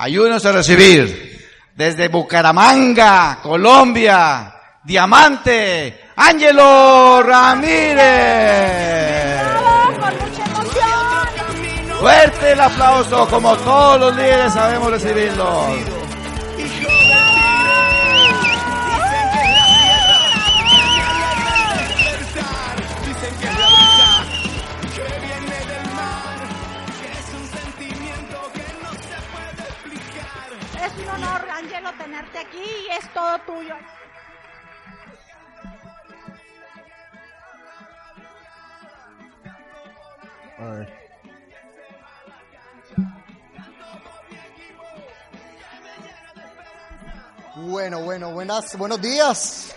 Ayúdenos a recibir desde Bucaramanga, Colombia, Diamante, Ángelo Ramírez. Fuerte el aplauso, como todos los líderes sabemos recibirlo. Aquí es todo tuyo. Bueno, bueno, buenas, buenos días.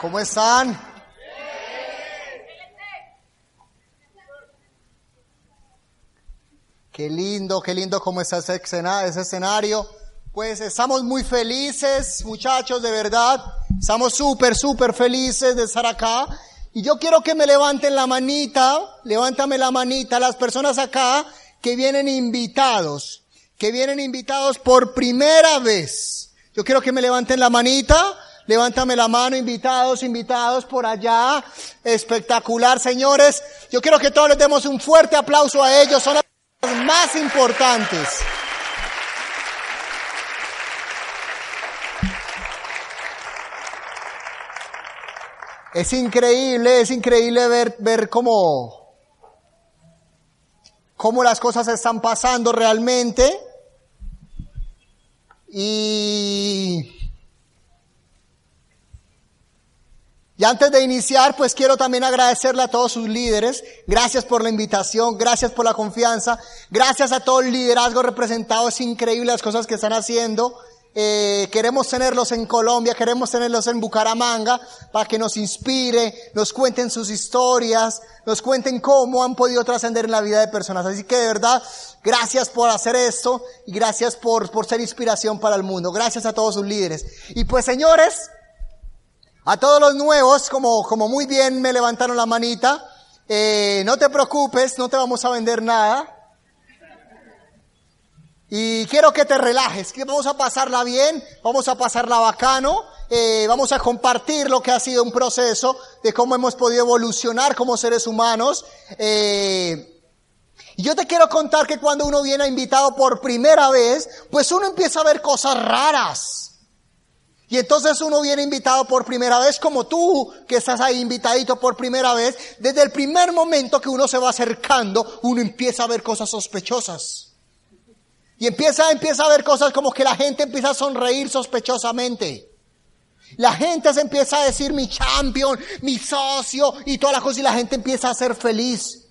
¿Cómo están? Qué lindo, qué lindo cómo está ese escenario. Pues estamos muy felices, muchachos, de verdad. Estamos súper, súper felices de estar acá. Y yo quiero que me levanten la manita, levántame la manita, las personas acá que vienen invitados, que vienen invitados por primera vez. Yo quiero que me levanten la manita, levántame la mano, invitados, invitados por allá. Espectacular, señores. Yo quiero que todos les demos un fuerte aplauso a ellos, son las más importantes. Es increíble, es increíble ver, ver cómo, cómo las cosas están pasando realmente. Y, y antes de iniciar, pues quiero también agradecerle a todos sus líderes. Gracias por la invitación, gracias por la confianza, gracias a todo el liderazgo representado. Es increíble las cosas que están haciendo. Eh, queremos tenerlos en Colombia, queremos tenerlos en Bucaramanga para que nos inspire, nos cuenten sus historias, nos cuenten cómo han podido trascender en la vida de personas. Así que de verdad, gracias por hacer esto y gracias por, por ser inspiración para el mundo. Gracias a todos sus líderes. Y pues señores, a todos los nuevos, como, como muy bien me levantaron la manita, eh, no te preocupes, no te vamos a vender nada. Y quiero que te relajes, que vamos a pasarla bien, vamos a pasarla bacano, eh, vamos a compartir lo que ha sido un proceso de cómo hemos podido evolucionar como seres humanos. Eh, y yo te quiero contar que cuando uno viene invitado por primera vez, pues uno empieza a ver cosas raras. Y entonces uno viene invitado por primera vez, como tú que estás ahí invitadito por primera vez, desde el primer momento que uno se va acercando, uno empieza a ver cosas sospechosas. Y empieza, empieza a ver cosas como que la gente empieza a sonreír sospechosamente. La gente se empieza a decir mi champion, mi socio y toda la cosa y la gente empieza a ser feliz.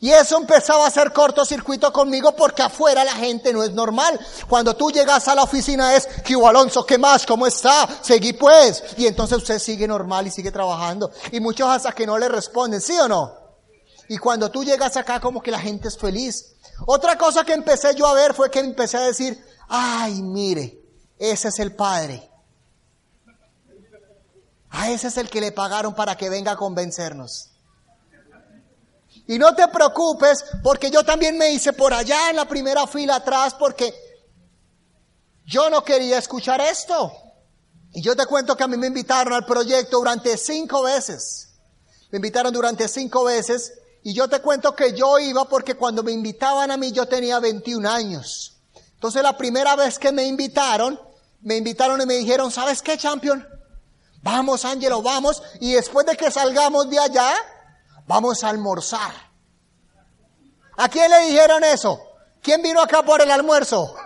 Y eso empezaba a hacer cortocircuito conmigo porque afuera la gente no es normal. Cuando tú llegas a la oficina es, que Alonso, ¿qué más? ¿Cómo está? Seguí pues. Y entonces usted sigue normal y sigue trabajando. Y muchos hasta que no le responden, ¿sí o no? Y cuando tú llegas acá como que la gente es feliz. Otra cosa que empecé yo a ver fue que empecé a decir, ay, mire, ese es el padre. A ese es el que le pagaron para que venga a convencernos. Y no te preocupes porque yo también me hice por allá en la primera fila atrás porque yo no quería escuchar esto. Y yo te cuento que a mí me invitaron al proyecto durante cinco veces. Me invitaron durante cinco veces y yo te cuento que yo iba porque cuando me invitaban a mí yo tenía 21 años. Entonces la primera vez que me invitaron, me invitaron y me dijeron, ¿sabes qué, champion? Vamos, Ángelo, vamos. Y después de que salgamos de allá, vamos a almorzar. ¿A quién le dijeron eso? ¿Quién vino acá por el almuerzo?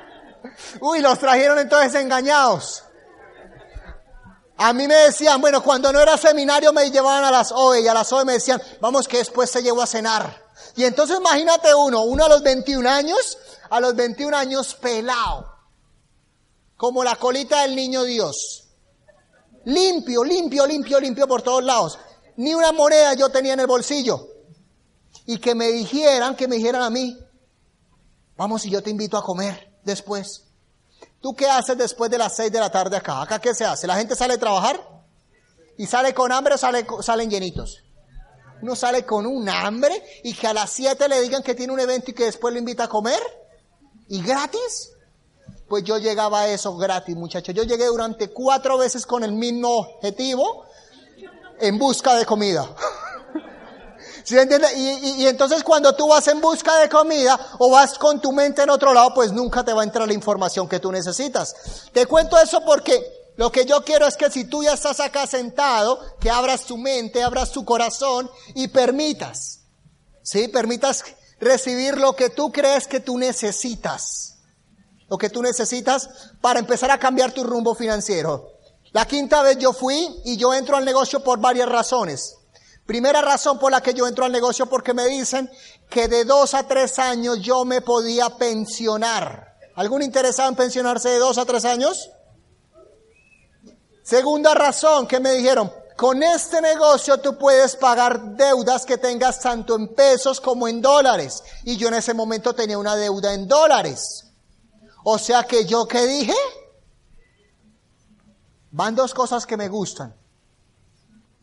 Uy, los trajeron entonces engañados. A mí me decían, bueno, cuando no era seminario me llevaban a las OE y a las OE me decían, vamos que después se llevó a cenar. Y entonces imagínate uno, uno a los 21 años, a los 21 años pelado, como la colita del niño Dios. Limpio, limpio, limpio, limpio por todos lados. Ni una moneda yo tenía en el bolsillo. Y que me dijeran, que me dijeran a mí, vamos y yo te invito a comer después. ¿Tú qué haces después de las seis de la tarde acá? ¿Acá qué se hace? ¿La gente sale a trabajar? ¿Y sale con hambre o sale, salen llenitos? Uno sale con un hambre y que a las 7 le digan que tiene un evento y que después lo invita a comer. ¿Y gratis? Pues yo llegaba a eso gratis, muchachos. Yo llegué durante cuatro veces con el mismo objetivo en busca de comida. ¿Sí? Y, y, y, entonces cuando tú vas en busca de comida o vas con tu mente en otro lado, pues nunca te va a entrar la información que tú necesitas. Te cuento eso porque lo que yo quiero es que si tú ya estás acá sentado, que abras tu mente, abras tu corazón y permitas, ¿sí? Permitas recibir lo que tú crees que tú necesitas. Lo que tú necesitas para empezar a cambiar tu rumbo financiero. La quinta vez yo fui y yo entro al negocio por varias razones. Primera razón por la que yo entro al negocio porque me dicen que de dos a tres años yo me podía pensionar. ¿Algún interesado en pensionarse de dos a tres años? Segunda razón que me dijeron, con este negocio tú puedes pagar deudas que tengas tanto en pesos como en dólares. Y yo en ese momento tenía una deuda en dólares. O sea que yo qué dije? Van dos cosas que me gustan.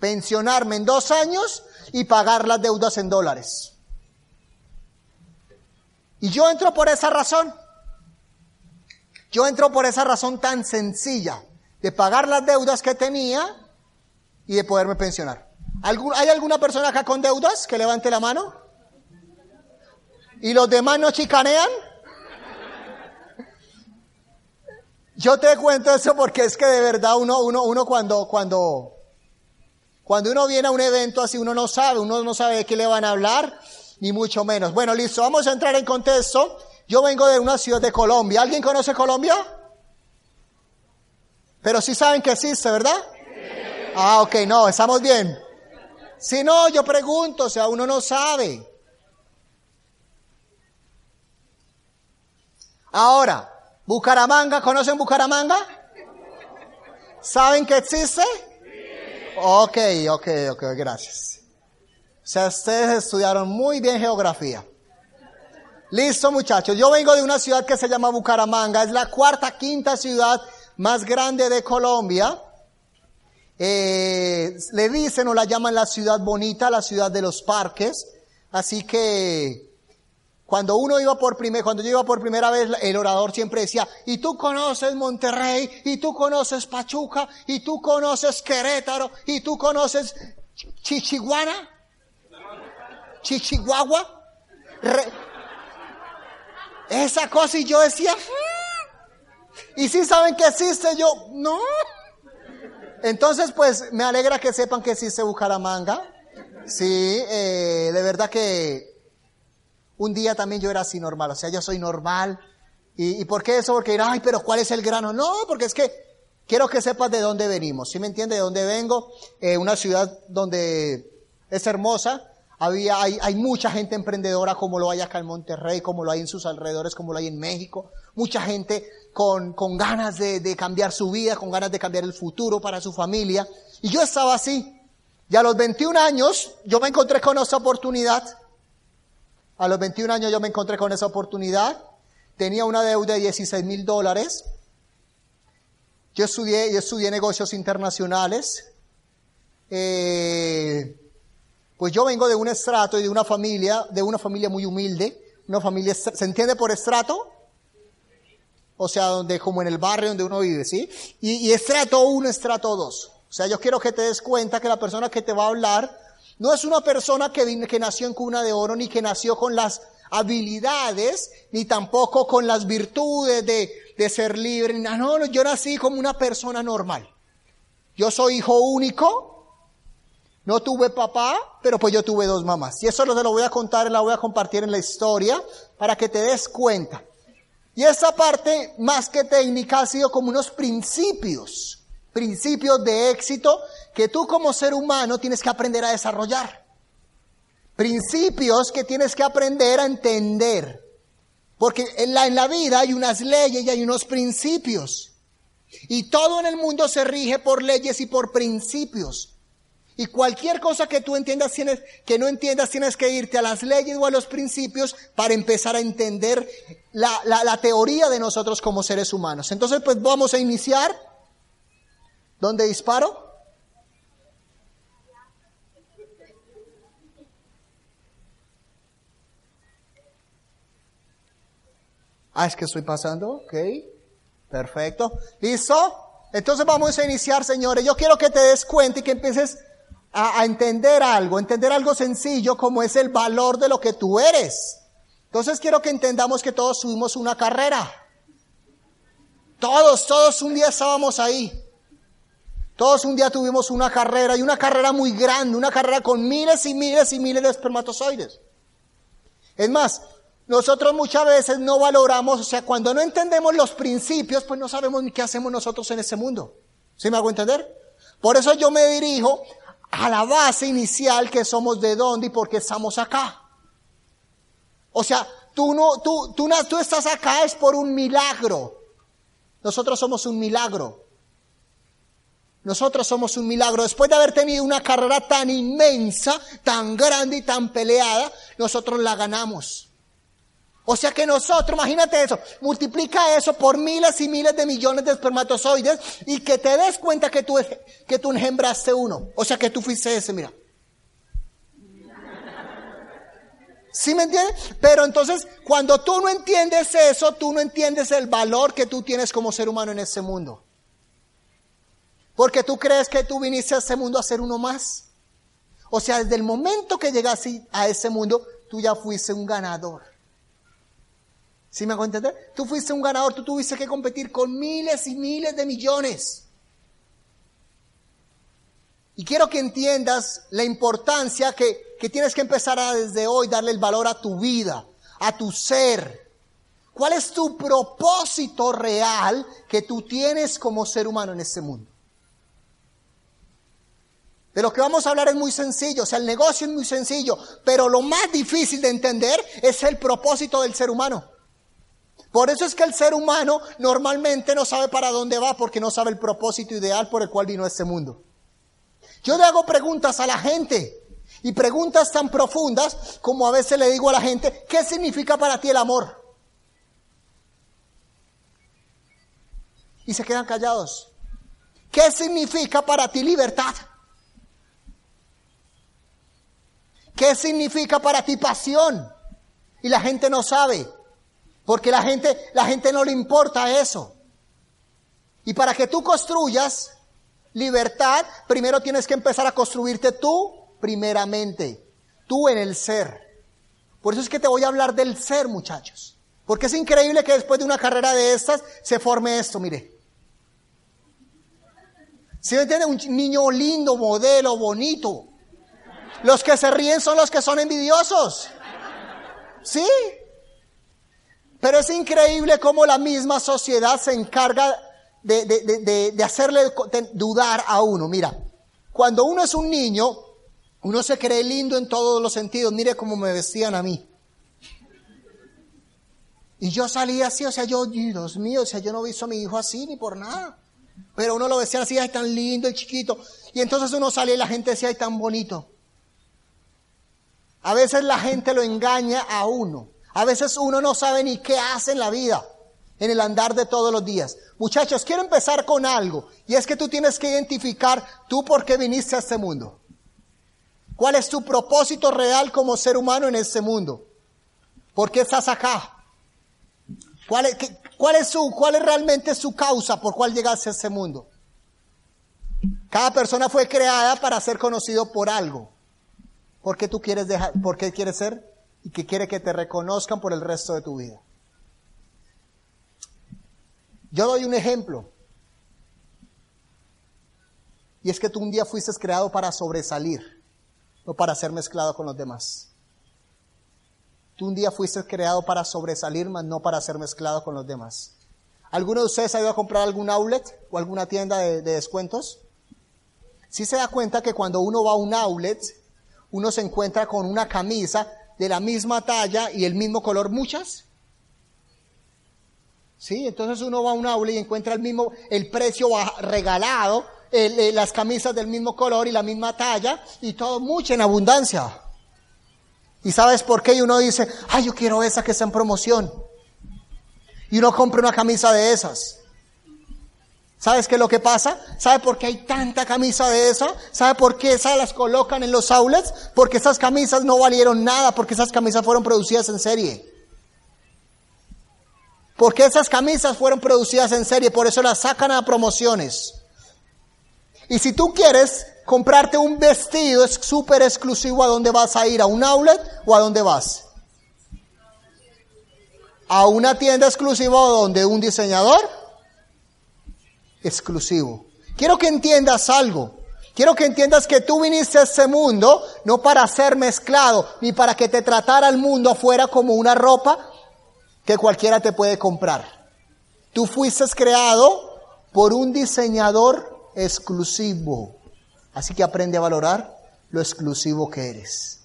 Pensionarme en dos años y pagar las deudas en dólares. Y yo entro por esa razón. Yo entro por esa razón tan sencilla de pagar las deudas que tenía y de poderme pensionar. ¿Hay alguna persona acá con deudas que levante la mano? ¿Y los demás no chicanean? Yo te cuento eso porque es que de verdad uno, uno, uno cuando, cuando, cuando uno viene a un evento así, uno no sabe, uno no sabe de qué le van a hablar, ni mucho menos. Bueno, listo, vamos a entrar en contexto. Yo vengo de una ciudad de Colombia. ¿Alguien conoce Colombia? Pero sí saben que existe, ¿verdad? Ah, ok, no, estamos bien. Si no, yo pregunto, o sea, uno no sabe. Ahora, Bucaramanga, ¿conocen Bucaramanga? ¿Saben que existe? Ok, ok, ok, gracias. O sea, ustedes estudiaron muy bien geografía. Listo, muchachos. Yo vengo de una ciudad que se llama Bucaramanga. Es la cuarta, quinta ciudad más grande de Colombia. Eh, le dicen o la llaman la ciudad bonita, la ciudad de los parques. Así que cuando uno iba por primera, cuando yo iba por primera vez, el orador siempre decía, y tú conoces Monterrey, y tú conoces Pachuca, y tú conoces Querétaro, y tú conoces Chichiguana, Chichihuahua. esa cosa y yo decía, y si saben que existe, yo, no. Entonces, pues me alegra que sepan que existe Bucaramanga. Sí, eh, de verdad que un día también yo era así normal, o sea, yo soy normal. ¿Y, y por qué eso? Porque, ay, pero ¿cuál es el grano? No, porque es que quiero que sepas de dónde venimos. ¿Sí me entiende? De dónde vengo. Eh, una ciudad donde es hermosa. Había, hay, hay mucha gente emprendedora como lo hay acá en Monterrey, como lo hay en sus alrededores, como lo hay en México. Mucha gente con, con ganas de, de cambiar su vida, con ganas de cambiar el futuro para su familia. Y yo estaba así. Y a los 21 años yo me encontré con esa oportunidad. A los 21 años yo me encontré con esa oportunidad. Tenía una deuda de 16 mil dólares. Yo estudié, yo estudié negocios internacionales. Eh, pues yo vengo de un estrato y de una familia, de una familia muy humilde. Una familia, ¿se entiende por estrato? O sea, donde, como en el barrio donde uno vive, ¿sí? Y, y estrato 1, estrato 2. O sea, yo quiero que te des cuenta que la persona que te va a hablar no es una persona que, nació en cuna de oro, ni que nació con las habilidades, ni tampoco con las virtudes de, ser libre. No, no, yo nací como una persona normal. Yo soy hijo único, no tuve papá, pero pues yo tuve dos mamás. Y eso lo, te lo voy a contar, la voy a compartir en la historia para que te des cuenta. Y esa parte, más que técnica, ha sido como unos principios, principios de éxito que tú como ser humano tienes que aprender a desarrollar. Principios que tienes que aprender a entender. Porque en la, en la vida hay unas leyes y hay unos principios. Y todo en el mundo se rige por leyes y por principios. Y cualquier cosa que tú entiendas, tienes, que no entiendas, tienes que irte a las leyes o a los principios para empezar a entender la, la, la teoría de nosotros como seres humanos. Entonces, pues vamos a iniciar. ¿Dónde disparo? Ah, es que estoy pasando, ok. Perfecto. ¿Listo? Entonces vamos a iniciar, señores. Yo quiero que te des cuenta y que empieces a, entender algo, entender algo sencillo como es el valor de lo que tú eres. Entonces quiero que entendamos que todos subimos una carrera. Todos, todos un día estábamos ahí. Todos un día tuvimos una carrera y una carrera muy grande, una carrera con miles y miles y miles de espermatozoides. Es más, nosotros muchas veces no valoramos, o sea, cuando no entendemos los principios, pues no sabemos ni qué hacemos nosotros en ese mundo. ¿Sí me hago entender? Por eso yo me dirijo a la base inicial que somos de dónde y por qué estamos acá. O sea, tú no, tú, tú estás acá es por un milagro. Nosotros somos un milagro. Nosotros somos un milagro. Después de haber tenido una carrera tan inmensa, tan grande y tan peleada, nosotros la ganamos. O sea que nosotros, imagínate eso, multiplica eso por miles y miles de millones de espermatozoides y que te des cuenta que tú, que tú engendraste uno. O sea que tú fuiste ese, mira. ¿Sí me entiendes? Pero entonces, cuando tú no entiendes eso, tú no entiendes el valor que tú tienes como ser humano en este mundo. Porque tú crees que tú viniste a este mundo a ser uno más. O sea, desde el momento que llegaste a ese mundo, tú ya fuiste un ganador. ¿Sí me hago entender? Tú fuiste un ganador, tú tuviste que competir con miles y miles de millones. Y quiero que entiendas la importancia que, que tienes que empezar a desde hoy darle el valor a tu vida, a tu ser. ¿Cuál es tu propósito real que tú tienes como ser humano en este mundo? De lo que vamos a hablar es muy sencillo, o sea, el negocio es muy sencillo, pero lo más difícil de entender es el propósito del ser humano. Por eso es que el ser humano normalmente no sabe para dónde va porque no sabe el propósito ideal por el cual vino este mundo. Yo le hago preguntas a la gente y preguntas tan profundas como a veces le digo a la gente, ¿qué significa para ti el amor? Y se quedan callados. ¿Qué significa para ti libertad? ¿Qué significa para ti pasión? Y la gente no sabe, porque la gente, la gente no le importa eso. Y para que tú construyas libertad, primero tienes que empezar a construirte tú primeramente, tú en el ser. Por eso es que te voy a hablar del ser, muchachos. Porque es increíble que después de una carrera de estas se forme esto, mire. Si me entiende? Un niño lindo, modelo, bonito, los que se ríen son los que son envidiosos. ¿Sí? Pero es increíble cómo la misma sociedad se encarga de, de, de, hacerle dudar a uno. Mira, cuando uno es un niño, uno se cree lindo en todos los sentidos. Mire cómo me vestían a mí. Y yo salía así, o sea, yo, Dios mío, o sea, yo no he visto a mi hijo así ni por nada. Pero uno lo decía así, ay, tan lindo y chiquito. Y entonces uno salía y la gente decía, ay, tan bonito. A veces la gente lo engaña a uno. A veces uno no sabe ni qué hace en la vida, en el andar de todos los días. Muchachos, quiero empezar con algo. Y es que tú tienes que identificar tú por qué viniste a este mundo. ¿Cuál es tu propósito real como ser humano en este mundo? ¿Por qué estás acá? ¿Cuál es, cuál es, su, cuál es realmente su causa por cuál llegaste a este mundo? Cada persona fue creada para ser conocido por algo. ¿Por qué tú quieres dejar, por qué quieres ser? Y que quiere que te reconozcan por el resto de tu vida. Yo doy un ejemplo. Y es que tú un día fuiste creado para sobresalir, no para ser mezclado con los demás. Tú un día fuiste creado para sobresalir, mas no para ser mezclado con los demás. ¿Alguno de ustedes ha ido a comprar algún outlet o alguna tienda de, de descuentos? Si se da cuenta que cuando uno va a un outlet, uno se encuentra con una camisa de la misma talla y el mismo color, muchas. Sí, entonces uno va a un aula y encuentra el mismo, el precio regalado, eh, las camisas del mismo color y la misma talla y todo mucho en abundancia. ¿Y sabes por qué? Y uno dice, ay, yo quiero esa que está en promoción. Y uno compra una camisa de esas. ¿Sabes qué es lo que pasa? ¿Sabe por qué hay tanta camisa de esa? ¿Sabe por qué esas las colocan en los outlets? Porque esas camisas no valieron nada, porque esas camisas fueron producidas en serie. Porque esas camisas fueron producidas en serie, por eso las sacan a promociones. Y si tú quieres comprarte un vestido es súper exclusivo, ¿a dónde vas a ir? ¿A un outlet o a dónde vas? ¿A una tienda exclusiva donde un diseñador? Exclusivo. Quiero que entiendas algo. Quiero que entiendas que tú viniste a este mundo no para ser mezclado, ni para que te tratara el mundo afuera como una ropa que cualquiera te puede comprar. Tú fuiste creado por un diseñador exclusivo. Así que aprende a valorar lo exclusivo que eres.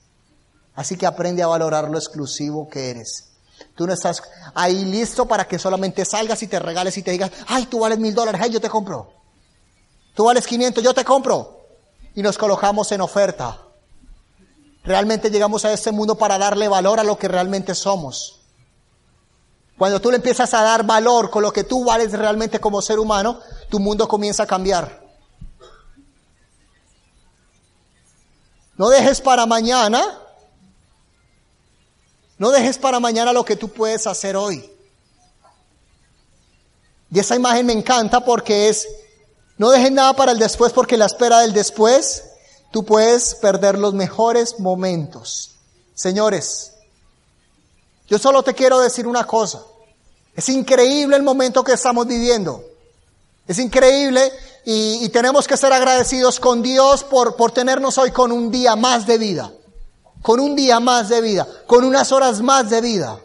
Así que aprende a valorar lo exclusivo que eres. Tú no estás ahí listo para que solamente salgas y te regales y te digas, ay, tú vales mil dólares, ay, yo te compro. Tú vales 500, yo te compro y nos colocamos en oferta. Realmente llegamos a este mundo para darle valor a lo que realmente somos. Cuando tú le empiezas a dar valor con lo que tú vales realmente como ser humano, tu mundo comienza a cambiar. No dejes para mañana, no dejes para mañana lo que tú puedes hacer hoy. Y esa imagen me encanta porque es no dejes nada para el después porque la espera del después tú puedes perder los mejores momentos. Señores, yo solo te quiero decir una cosa. Es increíble el momento que estamos viviendo. Es increíble y, y, tenemos que ser agradecidos con Dios por, por tenernos hoy con un día más de vida. Con un día más de vida. Con unas horas más de vida.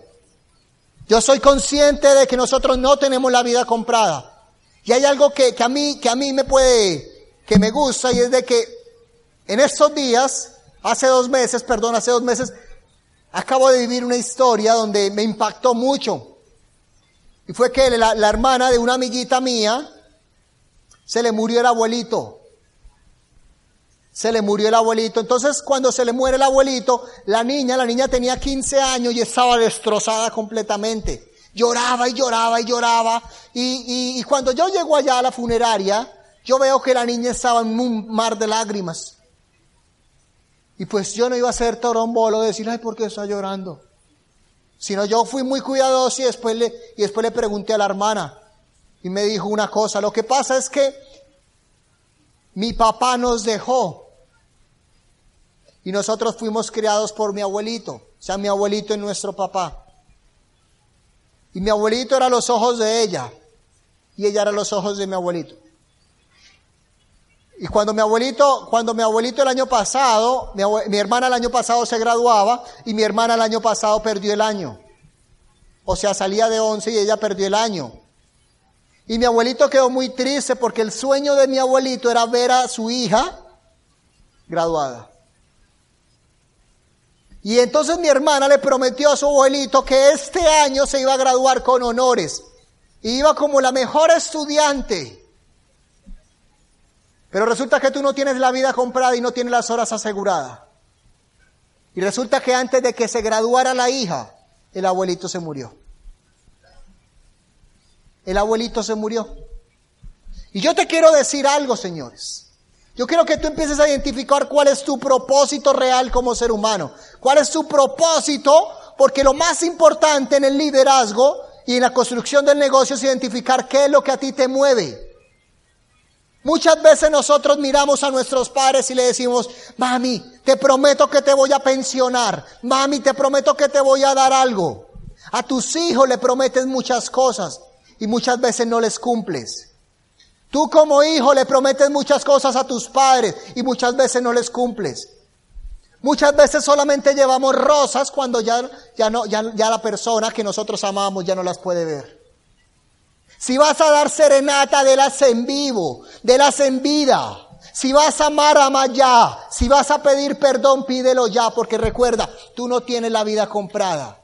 Yo soy consciente de que nosotros no tenemos la vida comprada. Y hay algo que, que, a mí, que a mí me puede, que me gusta y es de que en estos días, hace dos meses, perdón, hace dos meses, acabo de vivir una historia donde me impactó mucho. Y fue que la, la hermana de una amiguita mía se le murió el abuelito. Se le murió el abuelito. Entonces, cuando se le muere el abuelito, la niña, la niña tenía 15 años y estaba destrozada completamente. Lloraba y lloraba y lloraba. Y, y, y, cuando yo llego allá a la funeraria, yo veo que la niña estaba en un mar de lágrimas. Y pues yo no iba a ser torombolo de decir, ay, ¿por qué está llorando? Sino yo fui muy cuidadoso y después le, y después le pregunté a la hermana. Y me dijo una cosa, lo que pasa es que mi papá nos dejó. Y nosotros fuimos criados por mi abuelito. O sea, mi abuelito y nuestro papá. Y mi abuelito era los ojos de ella. Y ella era los ojos de mi abuelito. Y cuando mi abuelito, cuando mi abuelito el año pasado, mi, mi, hermana el año pasado se graduaba y mi hermana el año pasado perdió el año. O sea, salía de 11 y ella perdió el año. Y mi abuelito quedó muy triste porque el sueño de mi abuelito era ver a su hija graduada. Y entonces mi hermana le prometió a su abuelito que este año se iba a graduar con honores. Y iba como la mejor estudiante. Pero resulta que tú no tienes la vida comprada y no tienes las horas aseguradas. Y resulta que antes de que se graduara la hija, el abuelito se murió. El abuelito se murió. Y yo te quiero decir algo, señores. Yo quiero que tú empieces a identificar cuál es tu propósito real como ser humano. ¿Cuál es tu propósito? Porque lo más importante en el liderazgo y en la construcción del negocio es identificar qué es lo que a ti te mueve. Muchas veces nosotros miramos a nuestros padres y le decimos, mami, te prometo que te voy a pensionar. Mami, te prometo que te voy a dar algo. A tus hijos le prometes muchas cosas y muchas veces no les cumples. Tú como hijo le prometes muchas cosas a tus padres y muchas veces no les cumples. Muchas veces solamente llevamos rosas cuando ya, ya, no, ya, ya la persona que nosotros amamos ya no las puede ver. Si vas a dar serenata, las en vivo, las en vida. Si vas a amar, ama ya. Si vas a pedir perdón, pídelo ya, porque recuerda, tú no tienes la vida comprada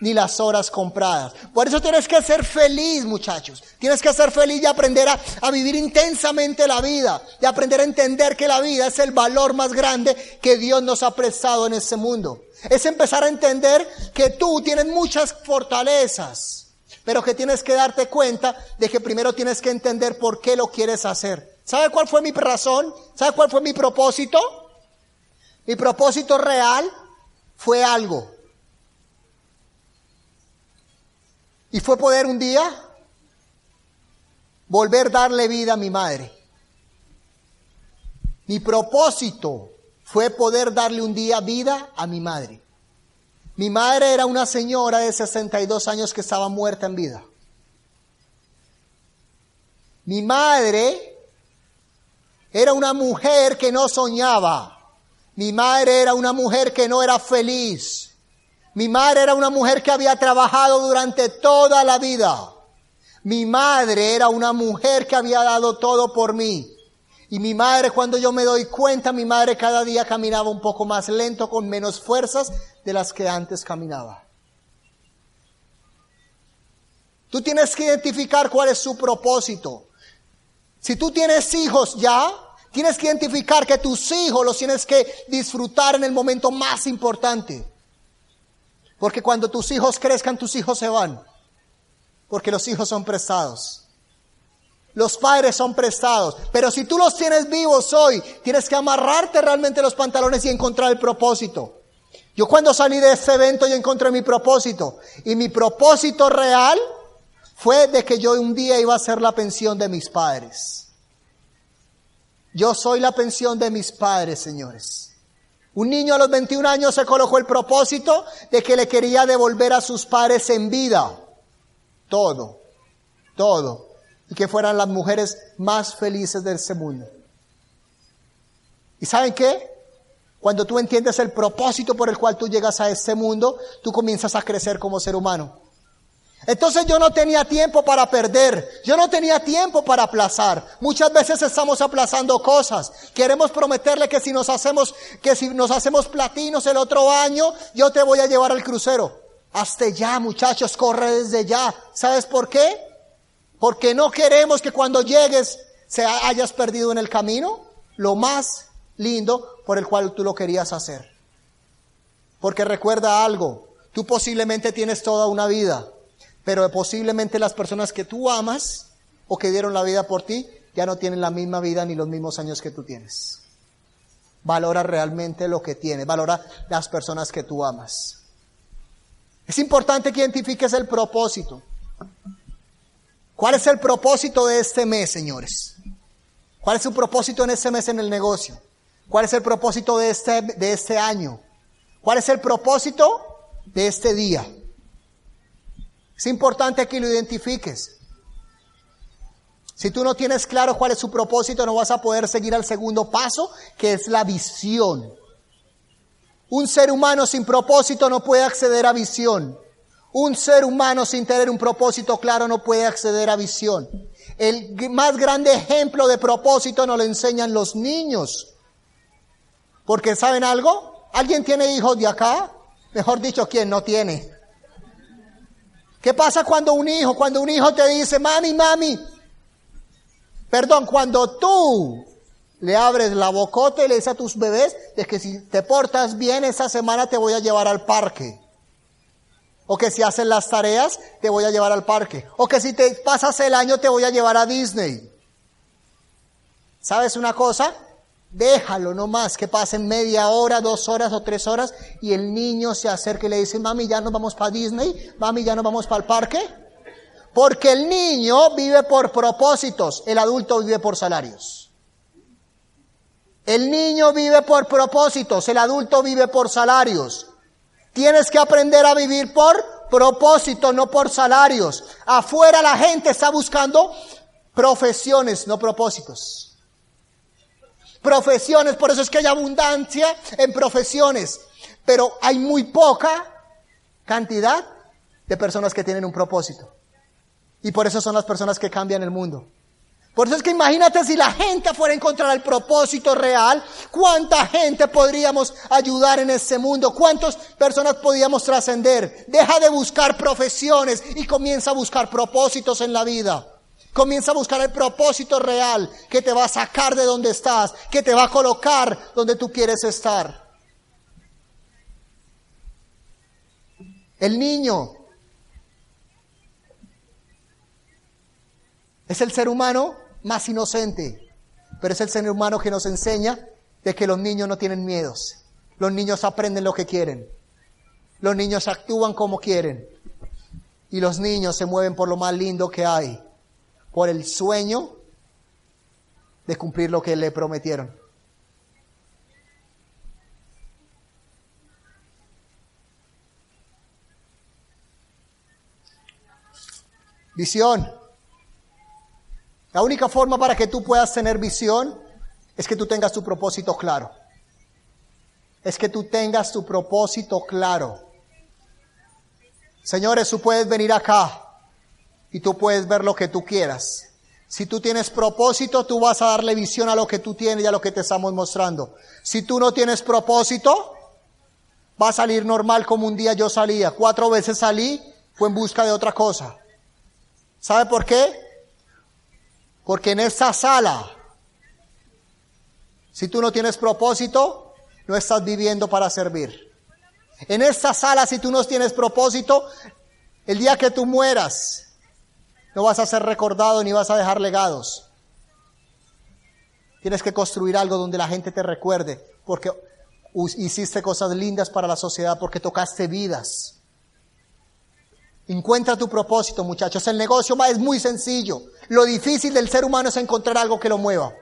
ni las horas compradas. Por eso tienes que ser feliz, muchachos. Tienes que ser feliz y aprender a, a, vivir intensamente la vida. Y aprender a entender que la vida es el valor más grande que Dios nos ha prestado en este mundo. Es empezar a entender que tú tienes muchas fortalezas, pero que tienes que darte cuenta de que primero tienes que entender por qué lo quieres hacer. ¿Sabe cuál fue mi razón? ¿Sabe cuál fue mi propósito? Mi propósito real fue algo Y fue poder un día volver darle vida a mi madre. Mi propósito fue poder darle un día vida a mi madre. Mi madre era una señora de 62 años que estaba muerta en vida. Mi madre era una mujer que no soñaba. Mi madre era una mujer que no era feliz. Mi madre era una mujer que había trabajado durante toda la vida. Mi madre era una mujer que había dado todo por mí. Y mi madre, cuando yo me doy cuenta, mi madre cada día caminaba un poco más lento, con menos fuerzas de las que antes caminaba. Tú tienes que identificar cuál es su propósito. Si tú tienes hijos ya, tienes que identificar que tus hijos los tienes que disfrutar en el momento más importante. Porque cuando tus hijos crezcan, tus hijos se van. Porque los hijos son prestados. Los padres son prestados. Pero si tú los tienes vivos hoy, tienes que amarrarte realmente los pantalones y encontrar el propósito. Yo cuando salí de ese evento yo encontré mi propósito. Y mi propósito real fue de que yo un día iba a ser la pensión de mis padres. Yo soy la pensión de mis padres, señores. Un niño a los 21 años se colocó el propósito de que le quería devolver a sus padres en vida. Todo, todo y que fueran las mujeres más felices de este mundo. ¿Y saben qué? Cuando tú entiendes el propósito por el cual tú llegas a este mundo, tú comienzas a crecer como ser humano. Entonces yo no tenía tiempo para perder, yo no tenía tiempo para aplazar. Muchas veces estamos aplazando cosas. Queremos prometerle que si nos hacemos que si nos hacemos platinos el otro año, yo te voy a llevar al crucero. Hasta ya, muchachos, corre desde ya. ¿Sabes por qué? Porque no queremos que cuando llegues se hayas perdido en el camino lo más lindo por el cual tú lo querías hacer. Porque recuerda algo, tú posiblemente tienes toda una vida, pero posiblemente las personas que tú amas o que dieron la vida por ti ya no tienen la misma vida ni los mismos años que tú tienes. Valora realmente lo que tienes, valora las personas que tú amas. Es importante que identifiques el propósito. ¿Cuál es el propósito de este mes, señores? ¿Cuál es su propósito en este mes en el negocio? ¿Cuál es el propósito de este, de este año? ¿Cuál es el propósito de este día? Es importante que lo identifiques. Si tú no tienes claro cuál es su propósito, no vas a poder seguir al segundo paso, que es la visión. Un ser humano sin propósito no puede acceder a visión. Un ser humano sin tener un propósito claro no puede acceder a visión. El más grande ejemplo de propósito nos lo enseñan los niños. Porque ¿saben algo? ¿Alguien tiene hijos de acá? Mejor dicho, ¿quién no tiene? ¿Qué pasa cuando un hijo, cuando un hijo te dice, mami, mami? Perdón, cuando tú le abres la bocota y le dices a tus bebés de que si te portas bien esa semana te voy a llevar al parque. O que si haces las tareas, te voy a llevar al parque. O que si te pasas el año, te voy a llevar a Disney. ¿Sabes una cosa? Déjalo no más que pasen media hora, dos horas o tres horas y el niño se acerca y le dice, mami, ya nos vamos para Disney, mami, ya nos vamos para el parque. Porque el niño vive por propósitos, el adulto vive por salarios. El niño vive por propósitos, el adulto vive por salarios. Tienes que aprender a vivir por propósito, no por salarios. Afuera la gente está buscando profesiones, no propósitos. Profesiones, por eso es que hay abundancia en profesiones, pero hay muy poca cantidad de personas que tienen un propósito. Y por eso son las personas que cambian el mundo. Por eso es que imagínate si la gente fuera a encontrar el propósito real, cuánta gente podríamos ayudar en este mundo, cuántas personas podríamos trascender. Deja de buscar profesiones y comienza a buscar propósitos en la vida. Comienza a buscar el propósito real que te va a sacar de donde estás, que te va a colocar donde tú quieres estar. El niño Es el ser humano más inocente, pero es el ser humano que nos enseña de que los niños no tienen miedos. Los niños aprenden lo que quieren. Los niños actúan como quieren. Y los niños se mueven por lo más lindo que hay, por el sueño de cumplir lo que le prometieron. Visión. La única forma para que tú puedas tener visión es que tú tengas tu propósito claro. Es que tú tengas tu propósito claro. Señores, tú puedes venir acá y tú puedes ver lo que tú quieras. Si tú tienes propósito, tú vas a darle visión a lo que tú tienes y a lo que te estamos mostrando. Si tú no tienes propósito, va a salir normal como un día yo salía. Cuatro veces salí, fue en busca de otra cosa. ¿Sabe por qué? Porque en esa sala, si tú no tienes propósito, no estás viviendo para servir. En esta sala, si tú no tienes propósito, el día que tú mueras, no vas a ser recordado ni vas a dejar legados. Tienes que construir algo donde la gente te recuerde, porque hiciste cosas lindas para la sociedad, porque tocaste vidas. Encuentra tu propósito, muchachos. El negocio es muy sencillo. Lo difícil del ser humano es encontrar algo que lo mueva.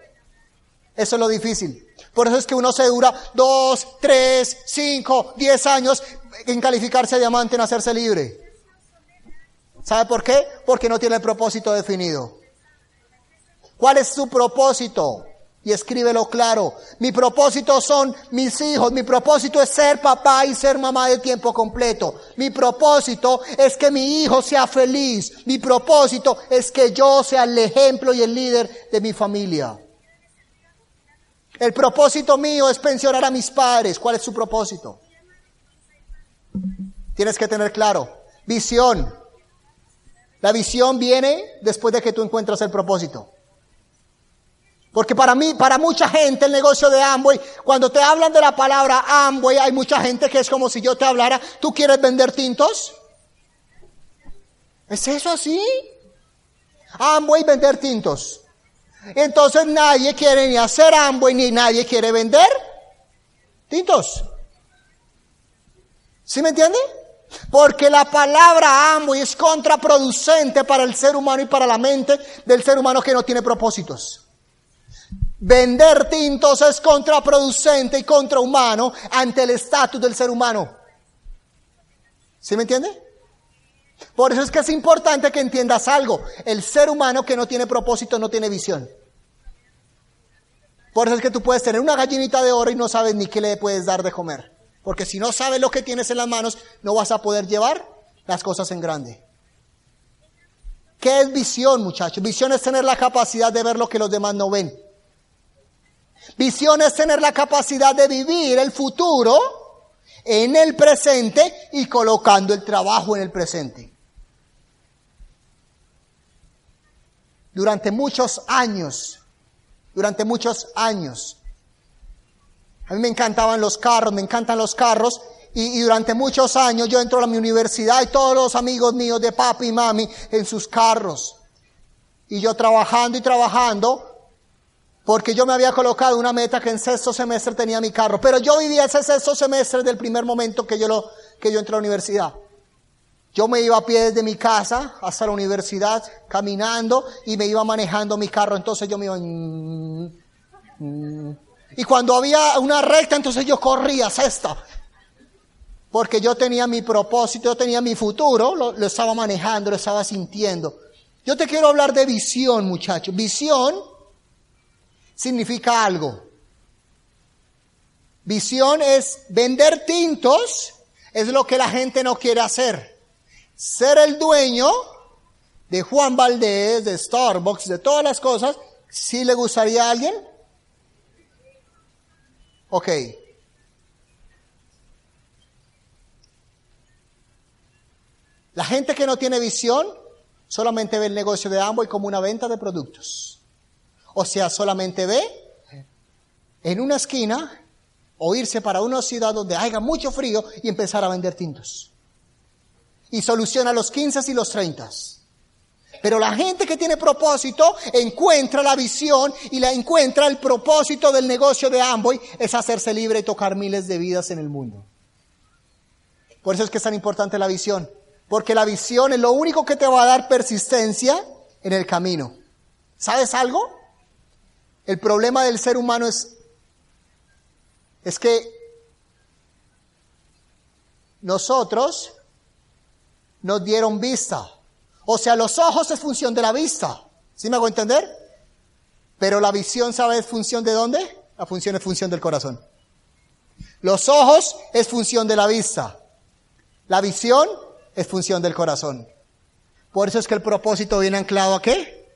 Eso es lo difícil. Por eso es que uno se dura dos, tres, cinco, diez años en calificarse a diamante, en hacerse libre. ¿Sabe por qué? Porque no tiene el propósito definido. ¿Cuál es su propósito? y escríbelo claro. Mi propósito son mis hijos, mi propósito es ser papá y ser mamá de tiempo completo. Mi propósito es que mi hijo sea feliz. Mi propósito es que yo sea el ejemplo y el líder de mi familia. El propósito mío es pensionar a mis padres. ¿Cuál es su propósito? Tienes que tener claro. Visión. La visión viene después de que tú encuentras el propósito. Porque para mí, para mucha gente el negocio de Amway, cuando te hablan de la palabra Amway, hay mucha gente que es como si yo te hablara, ¿tú quieres vender tintos? ¿Es eso así? Amway vender tintos. Entonces nadie quiere ni hacer Amway ni nadie quiere vender tintos. ¿Sí me entiende? Porque la palabra Amway es contraproducente para el ser humano y para la mente del ser humano que no tiene propósitos. Vender tintos es contraproducente y contrahumano ante el estatus del ser humano. ¿Sí me entiende? Por eso es que es importante que entiendas algo. El ser humano que no tiene propósito no tiene visión. Por eso es que tú puedes tener una gallinita de oro y no sabes ni qué le puedes dar de comer. Porque si no sabes lo que tienes en las manos, no vas a poder llevar las cosas en grande. ¿Qué es visión, muchachos? Visión es tener la capacidad de ver lo que los demás no ven. Visión es tener la capacidad de vivir el futuro en el presente y colocando el trabajo en el presente. Durante muchos años, durante muchos años, a mí me encantaban los carros, me encantan los carros, y, durante muchos años yo entro a mi universidad y todos los amigos míos de papi y mami en sus carros. Y yo trabajando y trabajando, porque yo me había colocado una meta que en sexto semestre tenía mi carro, pero yo vivía ese sexto semestre del primer momento que yo, lo, que yo entré a la universidad. Yo me iba a pie desde mi casa hasta la universidad, caminando, y me iba manejando mi carro, entonces yo me iba... Y cuando había una recta, entonces yo corría sexta. Porque yo tenía mi propósito, yo tenía mi futuro, lo, estaba manejando, lo estaba sintiendo. Yo te quiero hablar de visión, muchachos. Visión significa algo. Visión es vender tintos, es lo que la gente no quiere hacer. Ser el dueño de Juan Valdés, de Starbucks, de todas las cosas, ¿sí le gustaría a alguien? Ok. La gente que no tiene visión solamente ve el negocio de Amway como una venta de productos. O sea, solamente ve en una esquina o irse para una ciudad donde haya mucho frío y empezar a vender tintos. Y soluciona los 15 y los 30. Pero la gente que tiene propósito encuentra la visión y la encuentra el propósito del negocio de Amboy es hacerse libre y tocar miles de vidas en el mundo. Por eso es que es tan importante la visión. Porque la visión es lo único que te va a dar persistencia en el camino. ¿Sabes algo? El problema del ser humano es, es que nosotros nos dieron vista. O sea, los ojos es función de la vista. ¿Sí me hago entender? Pero la visión, ¿sabe? Es función de dónde? La función es función del corazón. Los ojos es función de la vista. La visión es función del corazón. Por eso es que el propósito viene anclado a qué?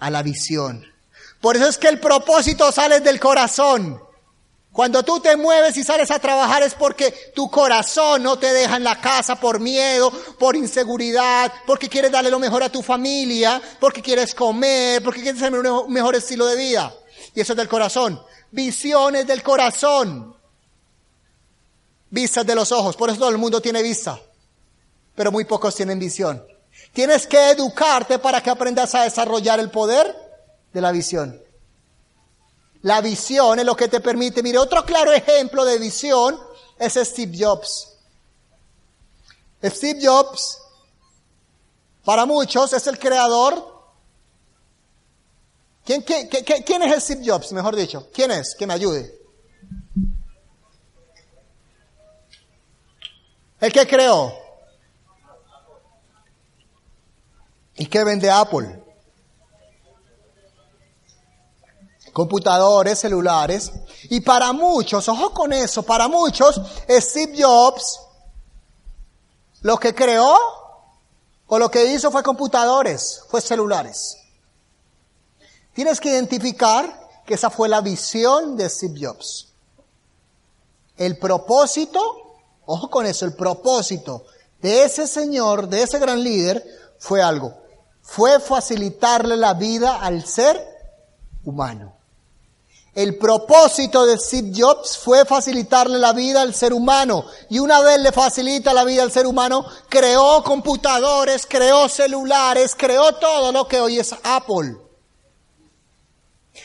A la visión. Por eso es que el propósito sale del corazón. Cuando tú te mueves y sales a trabajar es porque tu corazón no te deja en la casa por miedo, por inseguridad, porque quieres darle lo mejor a tu familia, porque quieres comer, porque quieres tener un mejor estilo de vida. Y eso es del corazón. Visiones del corazón. Vistas de los ojos. Por eso todo el mundo tiene vista. Pero muy pocos tienen visión. Tienes que educarte para que aprendas a desarrollar el poder de la visión. La visión es lo que te permite. Mire, otro claro ejemplo de visión es Steve Jobs. Steve Jobs, para muchos, es el creador. ¿Quién, quién es Steve Jobs, mejor dicho? ¿Quién es? Que me ayude. El que creó. ¿Y qué vende Apple? Computadores, celulares. Y para muchos, ojo con eso, para muchos, Steve Jobs lo que creó o lo que hizo fue computadores, fue celulares. Tienes que identificar que esa fue la visión de Steve Jobs. El propósito, ojo con eso, el propósito de ese señor, de ese gran líder, fue algo. Fue facilitarle la vida al ser humano. El propósito de Steve Jobs fue facilitarle la vida al ser humano. Y una vez le facilita la vida al ser humano, creó computadores, creó celulares, creó todo lo que hoy es Apple.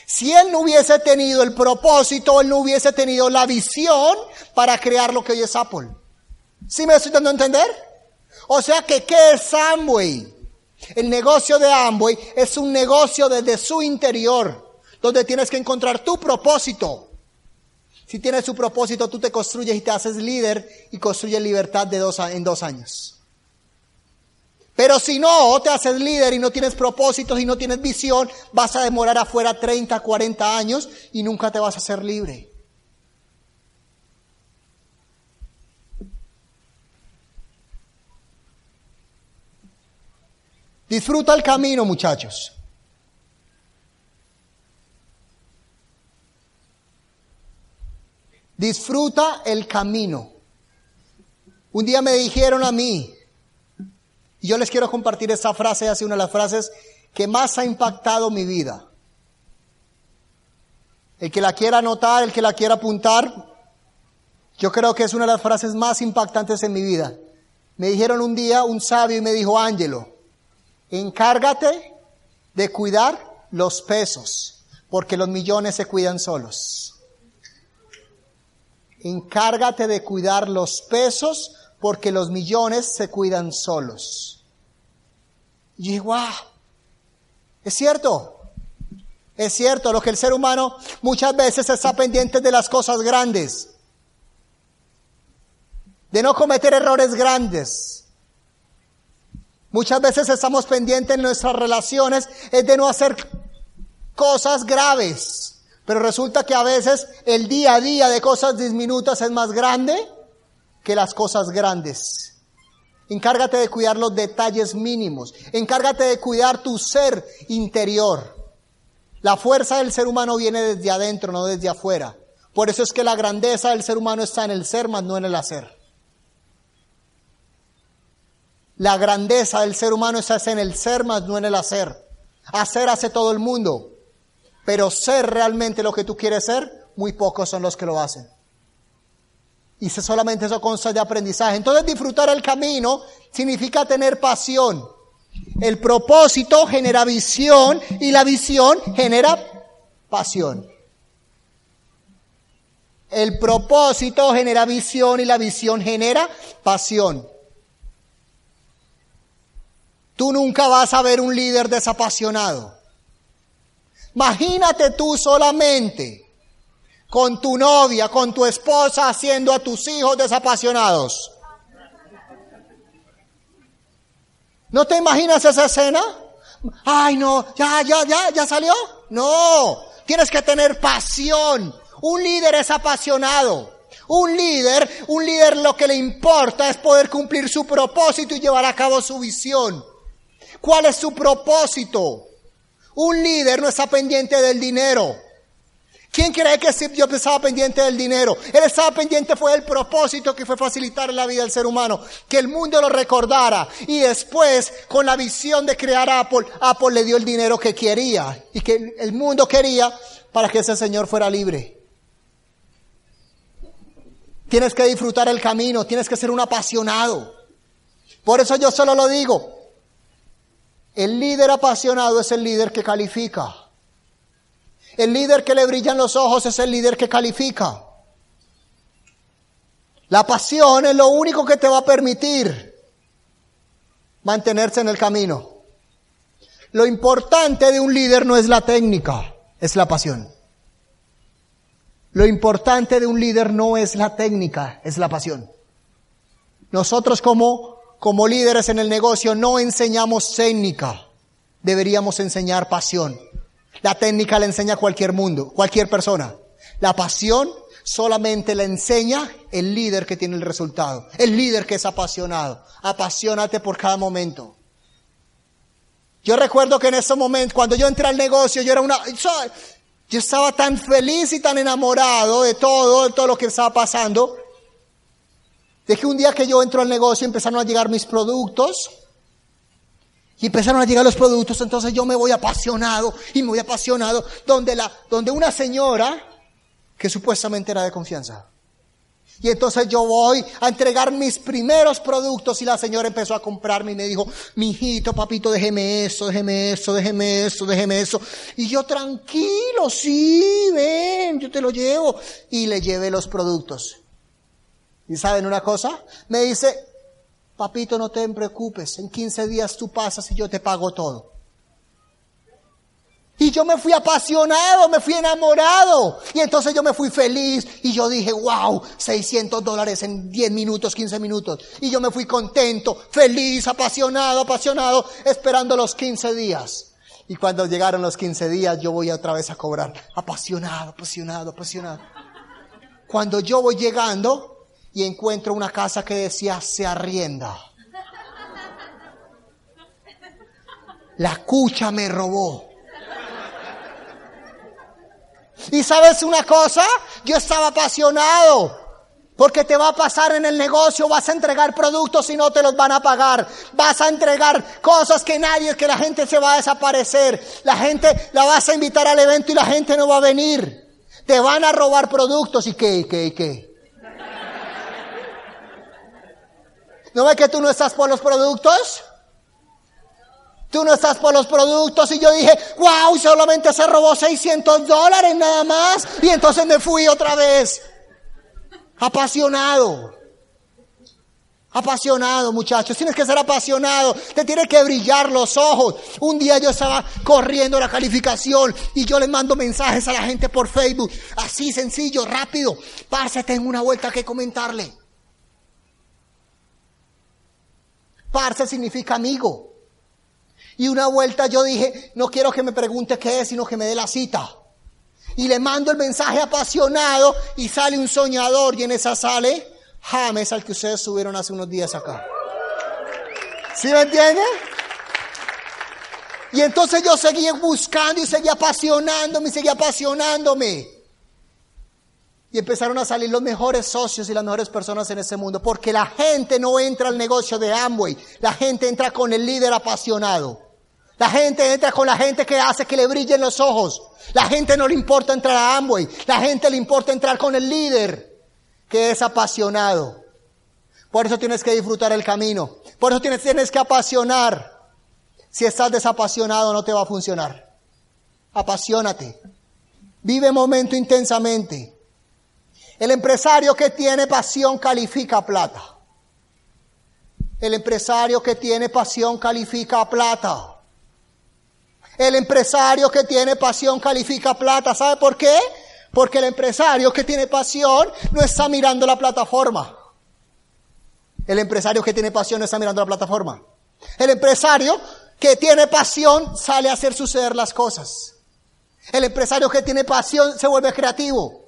Si él no hubiese tenido el propósito, él no hubiese tenido la visión para crear lo que hoy es Apple. ¿Sí me estoy dando a entender? O sea que, ¿qué es Amway? El negocio de Amway es un negocio desde su interior donde tienes que encontrar tu propósito. Si tienes tu propósito, tú te construyes y te haces líder y construyes libertad de dos, en dos años. Pero si no te haces líder y no tienes propósitos y no tienes visión, vas a demorar afuera 30, 40 años y nunca te vas a hacer libre. Disfruta el camino, muchachos. Disfruta el camino. Un día me dijeron a mí, y yo les quiero compartir esa frase, hace una de las frases que más ha impactado mi vida. El que la quiera anotar, el que la quiera apuntar, yo creo que es una de las frases más impactantes en mi vida. Me dijeron un día un sabio y me dijo, Ángelo, encárgate de cuidar los pesos, porque los millones se cuidan solos encárgate de cuidar los pesos porque los millones se cuidan solos. Y dije, wow, es cierto, es cierto, lo que el ser humano muchas veces está pendiente de las cosas grandes, de no cometer errores grandes. Muchas veces estamos pendientes en nuestras relaciones es de no hacer cosas graves. Pero resulta que a veces el día a día de cosas diminutas es más grande que las cosas grandes. Encárgate de cuidar los detalles mínimos. Encárgate de cuidar tu ser interior. La fuerza del ser humano viene desde adentro, no desde afuera. Por eso es que la grandeza del ser humano está en el ser, más no en el hacer. La grandeza del ser humano está en el ser, más no en el hacer. Hacer hace todo el mundo. Pero ser realmente lo que tú quieres ser, muy pocos son los que lo hacen. Y solamente eso consta de aprendizaje. Entonces disfrutar el camino significa tener pasión. El propósito genera visión y la visión genera pasión. El propósito genera visión y la visión genera pasión. tú nunca vas a ver un líder desapasionado. Imagínate tú solamente con tu novia, con tu esposa, haciendo a tus hijos desapasionados. ¿No te imaginas esa escena? Ay, no, ya, ya, ya, ya salió. No, tienes que tener pasión. Un líder es apasionado. Un líder, un líder lo que le importa es poder cumplir su propósito y llevar a cabo su visión. ¿Cuál es su propósito? Un líder no está pendiente del dinero. ¿Quién cree que Steve Jobs estaba pendiente del dinero? Él estaba pendiente fue el propósito que fue facilitar la vida del ser humano, que el mundo lo recordara. Y después, con la visión de crear Apple, Apple le dio el dinero que quería y que el mundo quería para que ese señor fuera libre. Tienes que disfrutar el camino, tienes que ser un apasionado. Por eso yo solo lo digo. El líder apasionado es el líder que califica. El líder que le brillan los ojos es el líder que califica. La pasión es lo único que te va a permitir mantenerse en el camino. Lo importante de un líder no es la técnica, es la pasión. Lo importante de un líder no es la técnica, es la pasión. Nosotros como, como líderes en el negocio no enseñamos técnica, deberíamos enseñar pasión. La técnica la enseña cualquier mundo, cualquier persona. La pasión solamente la enseña el líder que tiene el resultado, el líder que es apasionado. Apasionate por cada momento. Yo recuerdo que en ese momento, cuando yo entré al negocio, yo era una, yo estaba tan feliz y tan enamorado de todo, de todo lo que estaba pasando, de que un día que yo entro al negocio empezaron a llegar mis productos, y empezaron a llegar los productos, entonces yo me voy apasionado y me voy apasionado, donde, la, donde una señora que supuestamente era de confianza. Y entonces yo voy a entregar mis primeros productos y la señora empezó a comprarme y me dijo, mi hijito, papito, déjeme eso, déjeme eso, déjeme eso, déjeme eso. Y yo tranquilo, sí, ven, yo te lo llevo. Y le llevé los productos. ¿Y saben una cosa? Me dice, papito, no te preocupes, en 15 días tú pasas y yo te pago todo. Y yo me fui apasionado, me fui enamorado. Y entonces yo me fui feliz y yo dije, wow, 600 dólares en 10 minutos, 15 minutos. Y yo me fui contento, feliz, apasionado, apasionado, esperando los 15 días. Y cuando llegaron los 15 días, yo voy otra vez a cobrar. Apasionado, apasionado, apasionado. Cuando yo voy llegando, y encuentro una casa que decía se arrienda. La cucha me robó. Y sabes una cosa, yo estaba apasionado. Porque te va a pasar en el negocio, vas a entregar productos y no te los van a pagar. Vas a entregar cosas que nadie, que la gente se va a desaparecer. La gente la vas a invitar al evento y la gente no va a venir. Te van a robar productos y qué, qué, qué. ¿No ves que tú no estás por los productos? Tú no estás por los productos y yo dije, wow, solamente se robó 600 dólares nada más. Y entonces me fui otra vez. Apasionado. Apasionado, muchachos. Tienes que ser apasionado. Te tiene que brillar los ojos. Un día yo estaba corriendo la calificación y yo le mando mensajes a la gente por Facebook. Así sencillo, rápido. Parce, tengo una vuelta que comentarle. Parce significa amigo. Y una vuelta yo dije, no quiero que me pregunte qué es, sino que me dé la cita. Y le mando el mensaje apasionado y sale un soñador y en esa sale James al que ustedes subieron hace unos días acá. ¿Sí me entienden? Y entonces yo seguía buscando y seguía apasionándome y seguía apasionándome. Y empezaron a salir los mejores socios y las mejores personas en ese mundo. Porque la gente no entra al negocio de Amway. La gente entra con el líder apasionado. La gente entra con la gente que hace que le brillen los ojos. La gente no le importa entrar a Amway. La gente le importa entrar con el líder que es apasionado. Por eso tienes que disfrutar el camino. Por eso tienes, tienes que apasionar. Si estás desapasionado no te va a funcionar. Apasionate. Vive momento intensamente. El empresario que tiene pasión califica plata. El empresario que tiene pasión califica plata. El empresario que tiene pasión califica plata. ¿Sabe por qué? Porque el empresario que tiene pasión no está mirando la plataforma. El empresario que tiene pasión no está mirando la plataforma. El empresario que tiene pasión sale a hacer suceder las cosas. El empresario que tiene pasión se vuelve creativo.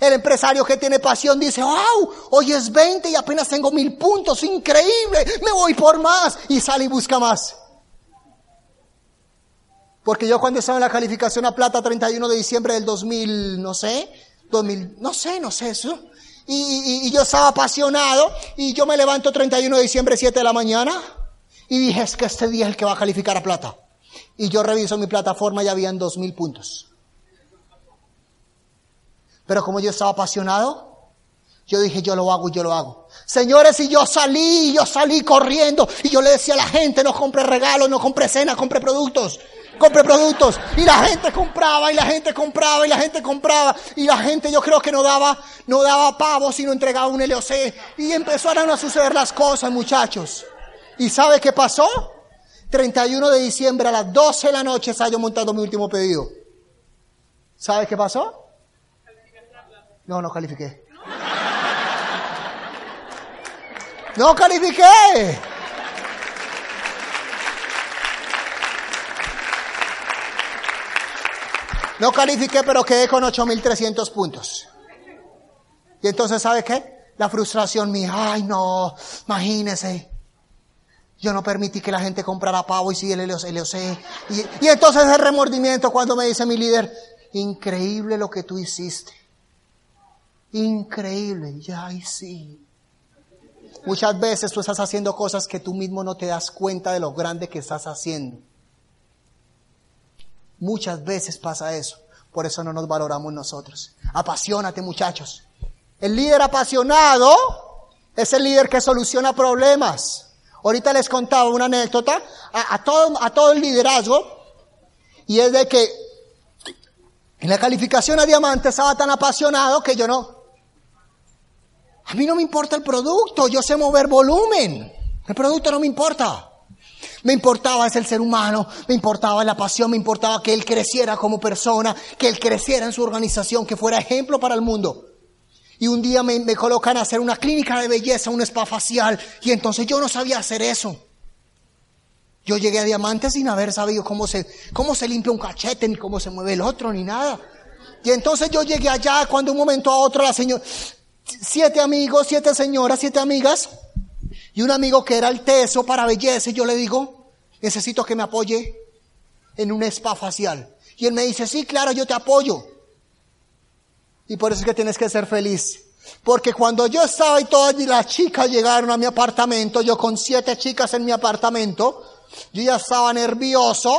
El empresario que tiene pasión dice, wow, hoy es 20 y apenas tengo mil puntos, increíble, me voy por más y sale y busca más. Porque yo cuando estaba en la calificación a plata 31 de diciembre del 2000, no sé, 2000, no sé, no sé eso. Y, yo estaba apasionado y yo me levanto 31 de diciembre 7 de la mañana y dije, es que este día es el que va a calificar a plata. Y yo reviso mi plataforma y habían 2000 puntos. Pero como yo estaba apasionado, yo dije, yo lo hago yo lo hago. Señores, y yo salí, yo salí corriendo y yo le decía a la gente, no compre regalos, no compre cena, compre productos compre productos. Y la gente compraba, y la gente compraba, y la gente compraba. Y la gente yo creo que no daba, no daba pavo, sino entregaba un LOC. Y empezaron a suceder las cosas, muchachos. ¿Y sabe qué pasó? 31 de diciembre a las 12 de la noche estaba yo montando mi último pedido. ¿Sabe qué pasó? No, no califiqué. No califiqué. No califiqué, pero quedé con 8.300 puntos. Y entonces, ¿sabe qué? La frustración mía, ay no, imagínese. Yo no permití que la gente comprara pavo y sigue el LOC. Y, y entonces el remordimiento cuando me dice mi líder, increíble lo que tú hiciste. Increíble. Ya, y sí. Muchas veces tú estás haciendo cosas que tú mismo no te das cuenta de lo grande que estás haciendo. Muchas veces pasa eso. Por eso no nos valoramos nosotros. Apasionate, muchachos. El líder apasionado es el líder que soluciona problemas. Ahorita les contaba una anécdota a, todo, a todo el liderazgo y es de que en la calificación a diamante estaba tan apasionado que yo no. A mí no me importa el producto, yo sé mover volumen. El producto no me importa. Me importaba ese el ser humano, me importaba la pasión, me importaba que él creciera como persona, que él creciera en su organización, que fuera ejemplo para el mundo. Y un día me, colocan a hacer una clínica de belleza, un spa facial, y entonces yo no sabía hacer eso. Yo llegué a Diamante sin haber sabido cómo se, cómo se limpia un cachete, ni cómo se mueve el otro, ni nada. Y entonces yo llegué allá cuando un momento a otro la señora, siete amigos, siete señoras, siete amigas, y un amigo que era el teso para belleza, y yo le digo, necesito que me apoye en un spa facial. Y él me dice, sí, claro, yo te apoyo. Y por eso es que tienes que ser feliz. Porque cuando yo estaba y todas las chicas llegaron a mi apartamento, yo con siete chicas en mi apartamento, yo ya estaba nervioso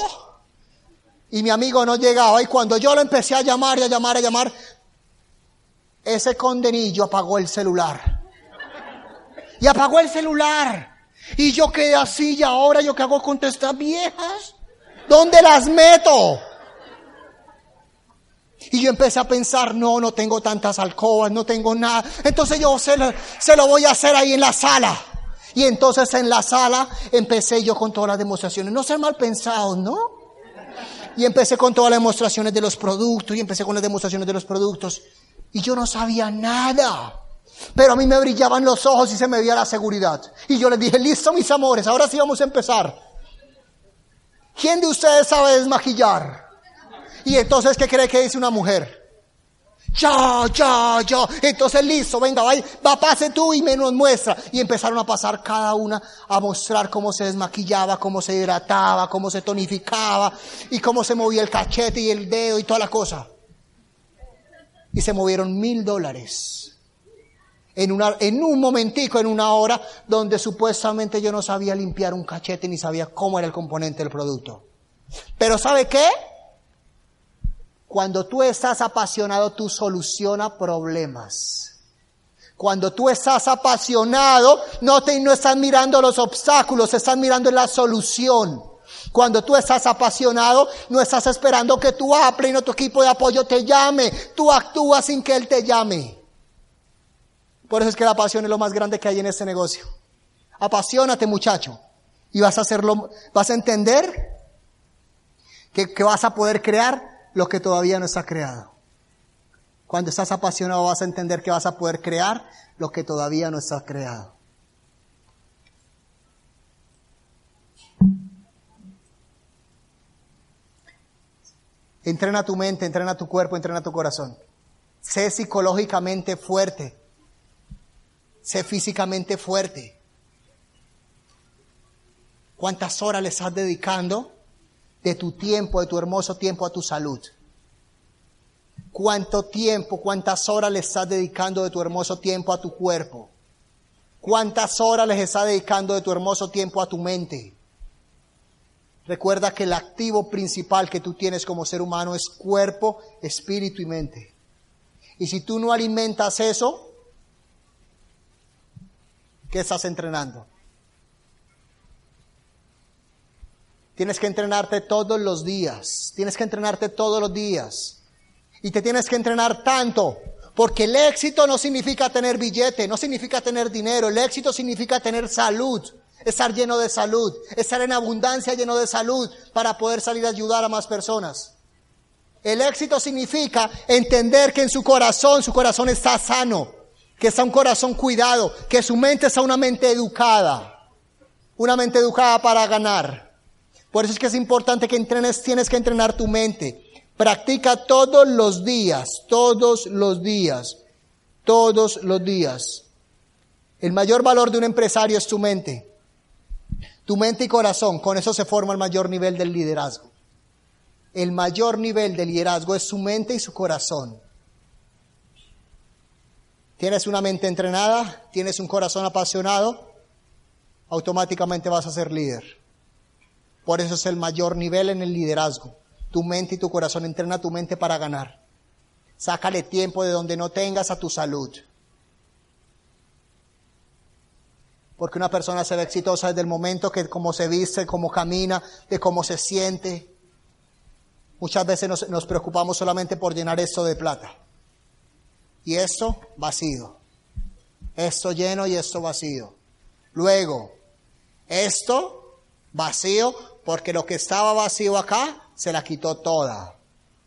y mi amigo no llegaba. Y cuando yo lo empecé a llamar y a llamar, a llamar, ese condenillo apagó el celular y apagó el celular. Y yo quedé así y ahora yo qué hago con estas viejas. ¿Dónde las meto? Y yo empecé a pensar, no, no tengo tantas alcobas, no tengo nada. Entonces yo se lo, se lo voy a hacer ahí en la sala. Y entonces en la sala empecé yo con todas las demostraciones. No ser mal pensados, ¿no? Y empecé con todas las demostraciones de los productos y empecé con las demostraciones de los productos. Y yo no sabía nada. Pero a mí me brillaban los ojos y se me veía la seguridad. Y yo les dije, listo mis amores, ahora sí vamos a empezar. ¿Quién de ustedes sabe desmaquillar? Y entonces, ¿qué cree que dice una mujer? Ya, ya, ya. Entonces, listo, venga, va, va, pase tú y me nos muestra. Y empezaron a pasar cada una a mostrar cómo se desmaquillaba, cómo se hidrataba, cómo se tonificaba y cómo se movía el cachete y el dedo y toda la cosa. Y se movieron mil dólares en, una, en un momentico, en una hora, donde supuestamente yo no sabía limpiar un cachete ni sabía cómo era el componente del producto. Pero ¿sabe qué? Cuando tú estás apasionado, tú soluciona problemas. Cuando tú estás apasionado, no, te, no estás mirando los obstáculos, estás mirando la solución. Cuando tú estás apasionado, no estás esperando que tu Apple y tu equipo de apoyo te llame. Tú actúas sin que él te llame. Por eso es que la pasión es lo más grande que hay en este negocio. Apasionate, muchacho. Y vas a hacerlo, vas a entender que, que vas a poder crear lo que todavía no está creado. Cuando estás apasionado vas a entender que vas a poder crear lo que todavía no está creado. Entrena tu mente, entrena tu cuerpo, entrena tu corazón. Sé psicológicamente fuerte. Sé físicamente fuerte. ¿Cuántas horas le estás dedicando de tu tiempo, de tu hermoso tiempo a tu salud? ¿Cuánto tiempo, cuántas horas le estás dedicando de tu hermoso tiempo a tu cuerpo? ¿Cuántas horas les estás dedicando de tu hermoso tiempo a tu mente? Recuerda que el activo principal que tú tienes como ser humano es cuerpo, espíritu y mente. Y si tú no alimentas eso, ¿qué estás entrenando? Tienes que entrenarte todos los días. Tienes que entrenarte todos los días. Y te tienes que entrenar tanto. Porque el éxito no significa tener billete, no significa tener dinero. El éxito significa tener salud estar lleno de salud, estar en abundancia lleno de salud para poder salir a ayudar a más personas. El éxito significa entender que en su corazón, su corazón está sano, que está un corazón cuidado, que su mente está una mente educada, una mente educada para ganar. Por eso es que es importante que entrenes, tienes que entrenar tu mente. Practica todos los días, todos los días, todos los días. El mayor valor de un empresario es tu mente. Tu mente y corazón, con eso se forma el mayor nivel del liderazgo. El mayor nivel de liderazgo es su mente y su corazón. Tienes una mente entrenada, tienes un corazón apasionado, automáticamente vas a ser líder. Por eso es el mayor nivel en el liderazgo. Tu mente y tu corazón entrena tu mente para ganar. Sácale tiempo de donde no tengas a tu salud. Porque una persona se ve exitosa desde el momento que cómo se viste, cómo camina, de cómo se siente. Muchas veces nos, nos preocupamos solamente por llenar esto de plata. Y esto vacío. Esto lleno y esto vacío. Luego, esto vacío porque lo que estaba vacío acá se la quitó toda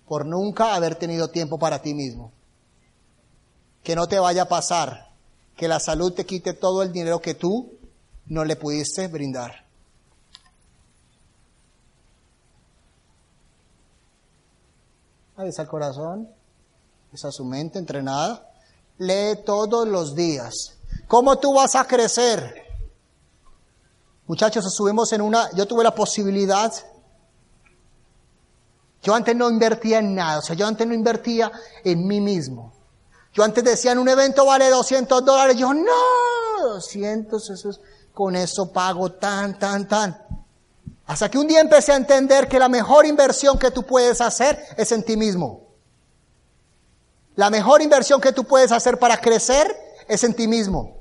por nunca haber tenido tiempo para ti mismo. Que no te vaya a pasar que la salud te quite todo el dinero que tú no le pudiste brindar. Ahí está el corazón, esa su mente entrenada. Lee todos los días. ¿Cómo tú vas a crecer? Muchachos, subimos en una, yo tuve la posibilidad, yo antes no invertía en nada, o sea, yo antes no invertía en mí mismo. Yo antes decía, en un evento vale 200 dólares. Yo, no, 200, eso es, con eso pago tan, tan, tan. Hasta que un día empecé a entender que la mejor inversión que tú puedes hacer es en ti mismo. La mejor inversión que tú puedes hacer para crecer es en ti mismo.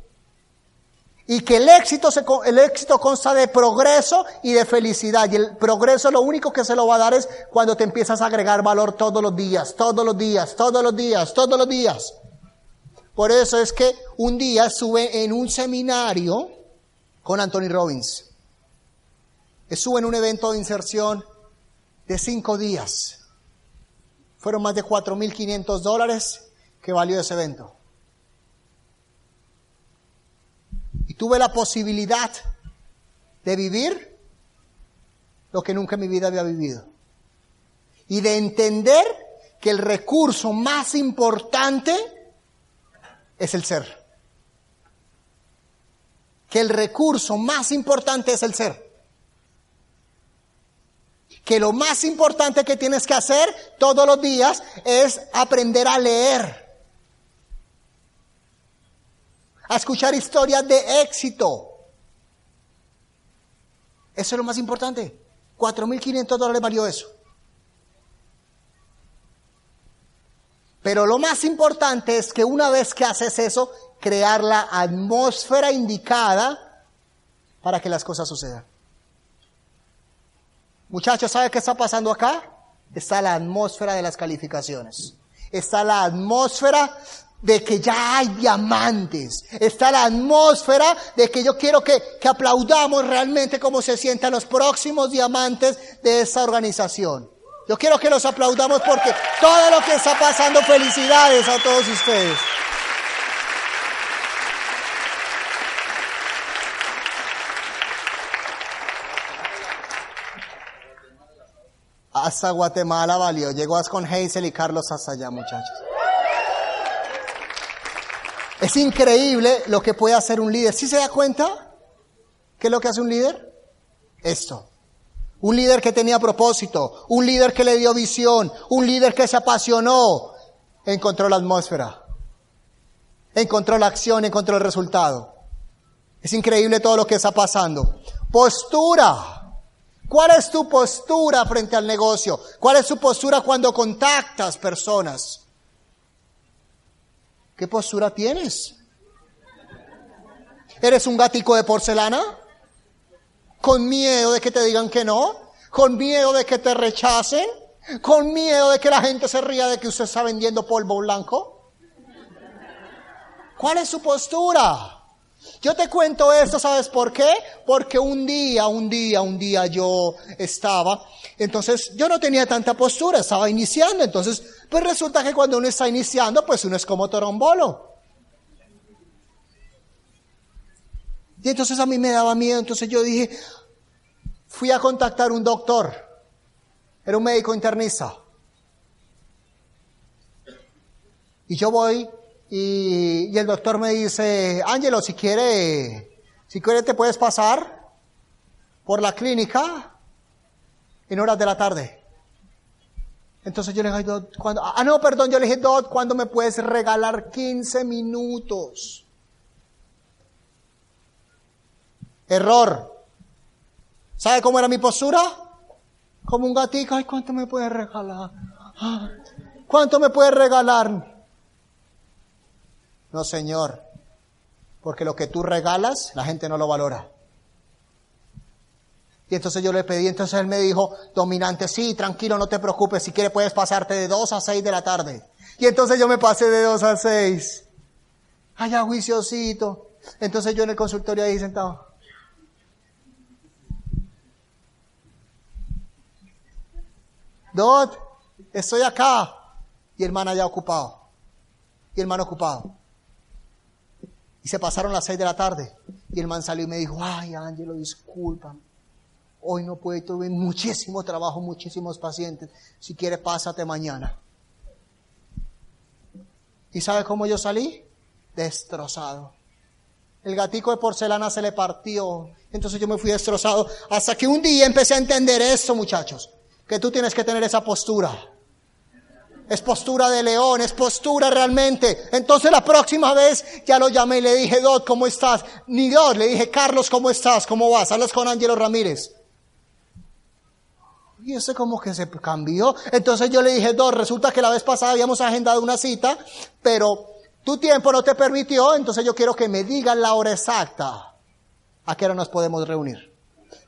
Y que el éxito, se, el éxito consta de progreso y de felicidad. Y el progreso lo único que se lo va a dar es cuando te empiezas a agregar valor todos los días, todos los días, todos los días, todos los días. Por eso es que un día sube en un seminario con Anthony Robbins. Estuve en un evento de inserción de cinco días. Fueron más de 4.500 dólares que valió ese evento. Y tuve la posibilidad de vivir lo que nunca en mi vida había vivido. Y de entender que el recurso más importante es el ser. Que el recurso más importante es el ser. Que lo más importante que tienes que hacer todos los días es aprender a leer. A escuchar historias de éxito. Eso es lo más importante. 4.500 dólares valió eso. Pero lo más importante es que una vez que haces eso, crear la atmósfera indicada para que las cosas sucedan. Muchachos, ¿sabe qué está pasando acá? Está la atmósfera de las calificaciones. Está la atmósfera de que ya hay diamantes. Está la atmósfera de que yo quiero que, que aplaudamos realmente cómo se sientan los próximos diamantes de esta organización. Yo quiero que los aplaudamos porque todo lo que está pasando, felicidades a todos ustedes. Hasta Guatemala valió. Llegó con Hazel y Carlos hasta allá, muchachos. Es increíble lo que puede hacer un líder. ¿Sí se da cuenta? ¿Qué es lo que hace un líder? Esto. Un líder que tenía propósito, un líder que le dio visión, un líder que se apasionó, encontró la atmósfera, encontró la acción, encontró el resultado. Es increíble todo lo que está pasando. Postura. ¿Cuál es tu postura frente al negocio? ¿Cuál es tu postura cuando contactas personas? ¿Qué postura tienes? ¿Eres un gatico de porcelana? ¿Con miedo de que te digan que no? ¿Con miedo de que te rechacen? ¿Con miedo de que la gente se ría de que usted está vendiendo polvo blanco? ¿Cuál es su postura? Yo te cuento esto, ¿sabes por qué? Porque un día, un día, un día yo estaba, entonces yo no tenía tanta postura, estaba iniciando, entonces, pues resulta que cuando uno está iniciando, pues uno es como torombolo. Y entonces a mí me daba miedo, entonces yo dije, fui a contactar un doctor, era un médico internista. Y yo voy y, el doctor me dice, Ángelo, si quiere, si quiere te puedes pasar por la clínica en horas de la tarde. Entonces yo le dije, ¿cuándo? Ah, no, perdón, yo le dije, Dot, ¿cuándo me puedes regalar 15 minutos? Error. ¿Sabe cómo era mi postura? Como un gatito, ay, ¿cuánto me puedes regalar? Ah, ¿Cuánto me puedes regalar? No, Señor, porque lo que tú regalas, la gente no lo valora. Y entonces yo le pedí, entonces él me dijo, dominante, sí, tranquilo, no te preocupes, si quieres puedes pasarte de 2 a 6 de la tarde. Y entonces yo me pasé de 2 a 6. Allá juiciosito. Entonces yo en el consultorio ahí sentado. Dot, estoy acá. Y el man allá ocupado. Y el man ocupado. Y se pasaron las seis de la tarde. Y el man salió y me dijo, ay, Ángelo, disculpa. Hoy no puedo, tuve muchísimo trabajo, muchísimos pacientes. Si quiere, pásate mañana. ¿Y sabe cómo yo salí? Destrozado. El gatico de porcelana se le partió. Entonces yo me fui destrozado. Hasta que un día empecé a entender esto, muchachos. Que tú tienes que tener esa postura es postura de león, es postura realmente. Entonces la próxima vez ya lo llamé y le dije, Dot, ¿cómo estás? Ni Dot, le dije, Carlos, ¿cómo estás? ¿Cómo vas? Hablas con Ángelo Ramírez. Y ese como que se cambió. Entonces yo le dije, Dot, resulta que la vez pasada habíamos agendado una cita, pero tu tiempo no te permitió, entonces yo quiero que me digas la hora exacta a qué hora nos podemos reunir.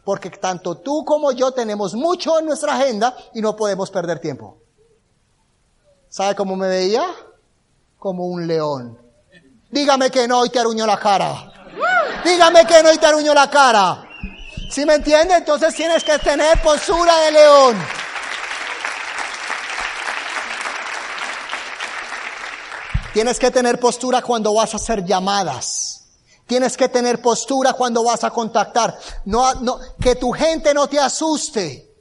Porque tanto tú como yo tenemos mucho en nuestra agenda y no podemos perder tiempo. ¿Sabe cómo me veía? Como un león. Dígame que no y te aruño la cara. Dígame que no y te aruño la cara. ¿Sí me entiende? Entonces tienes que tener postura de león. Tienes que tener postura cuando vas a hacer llamadas. Tienes que tener postura cuando vas a contactar. No, no, que tu gente no te asuste.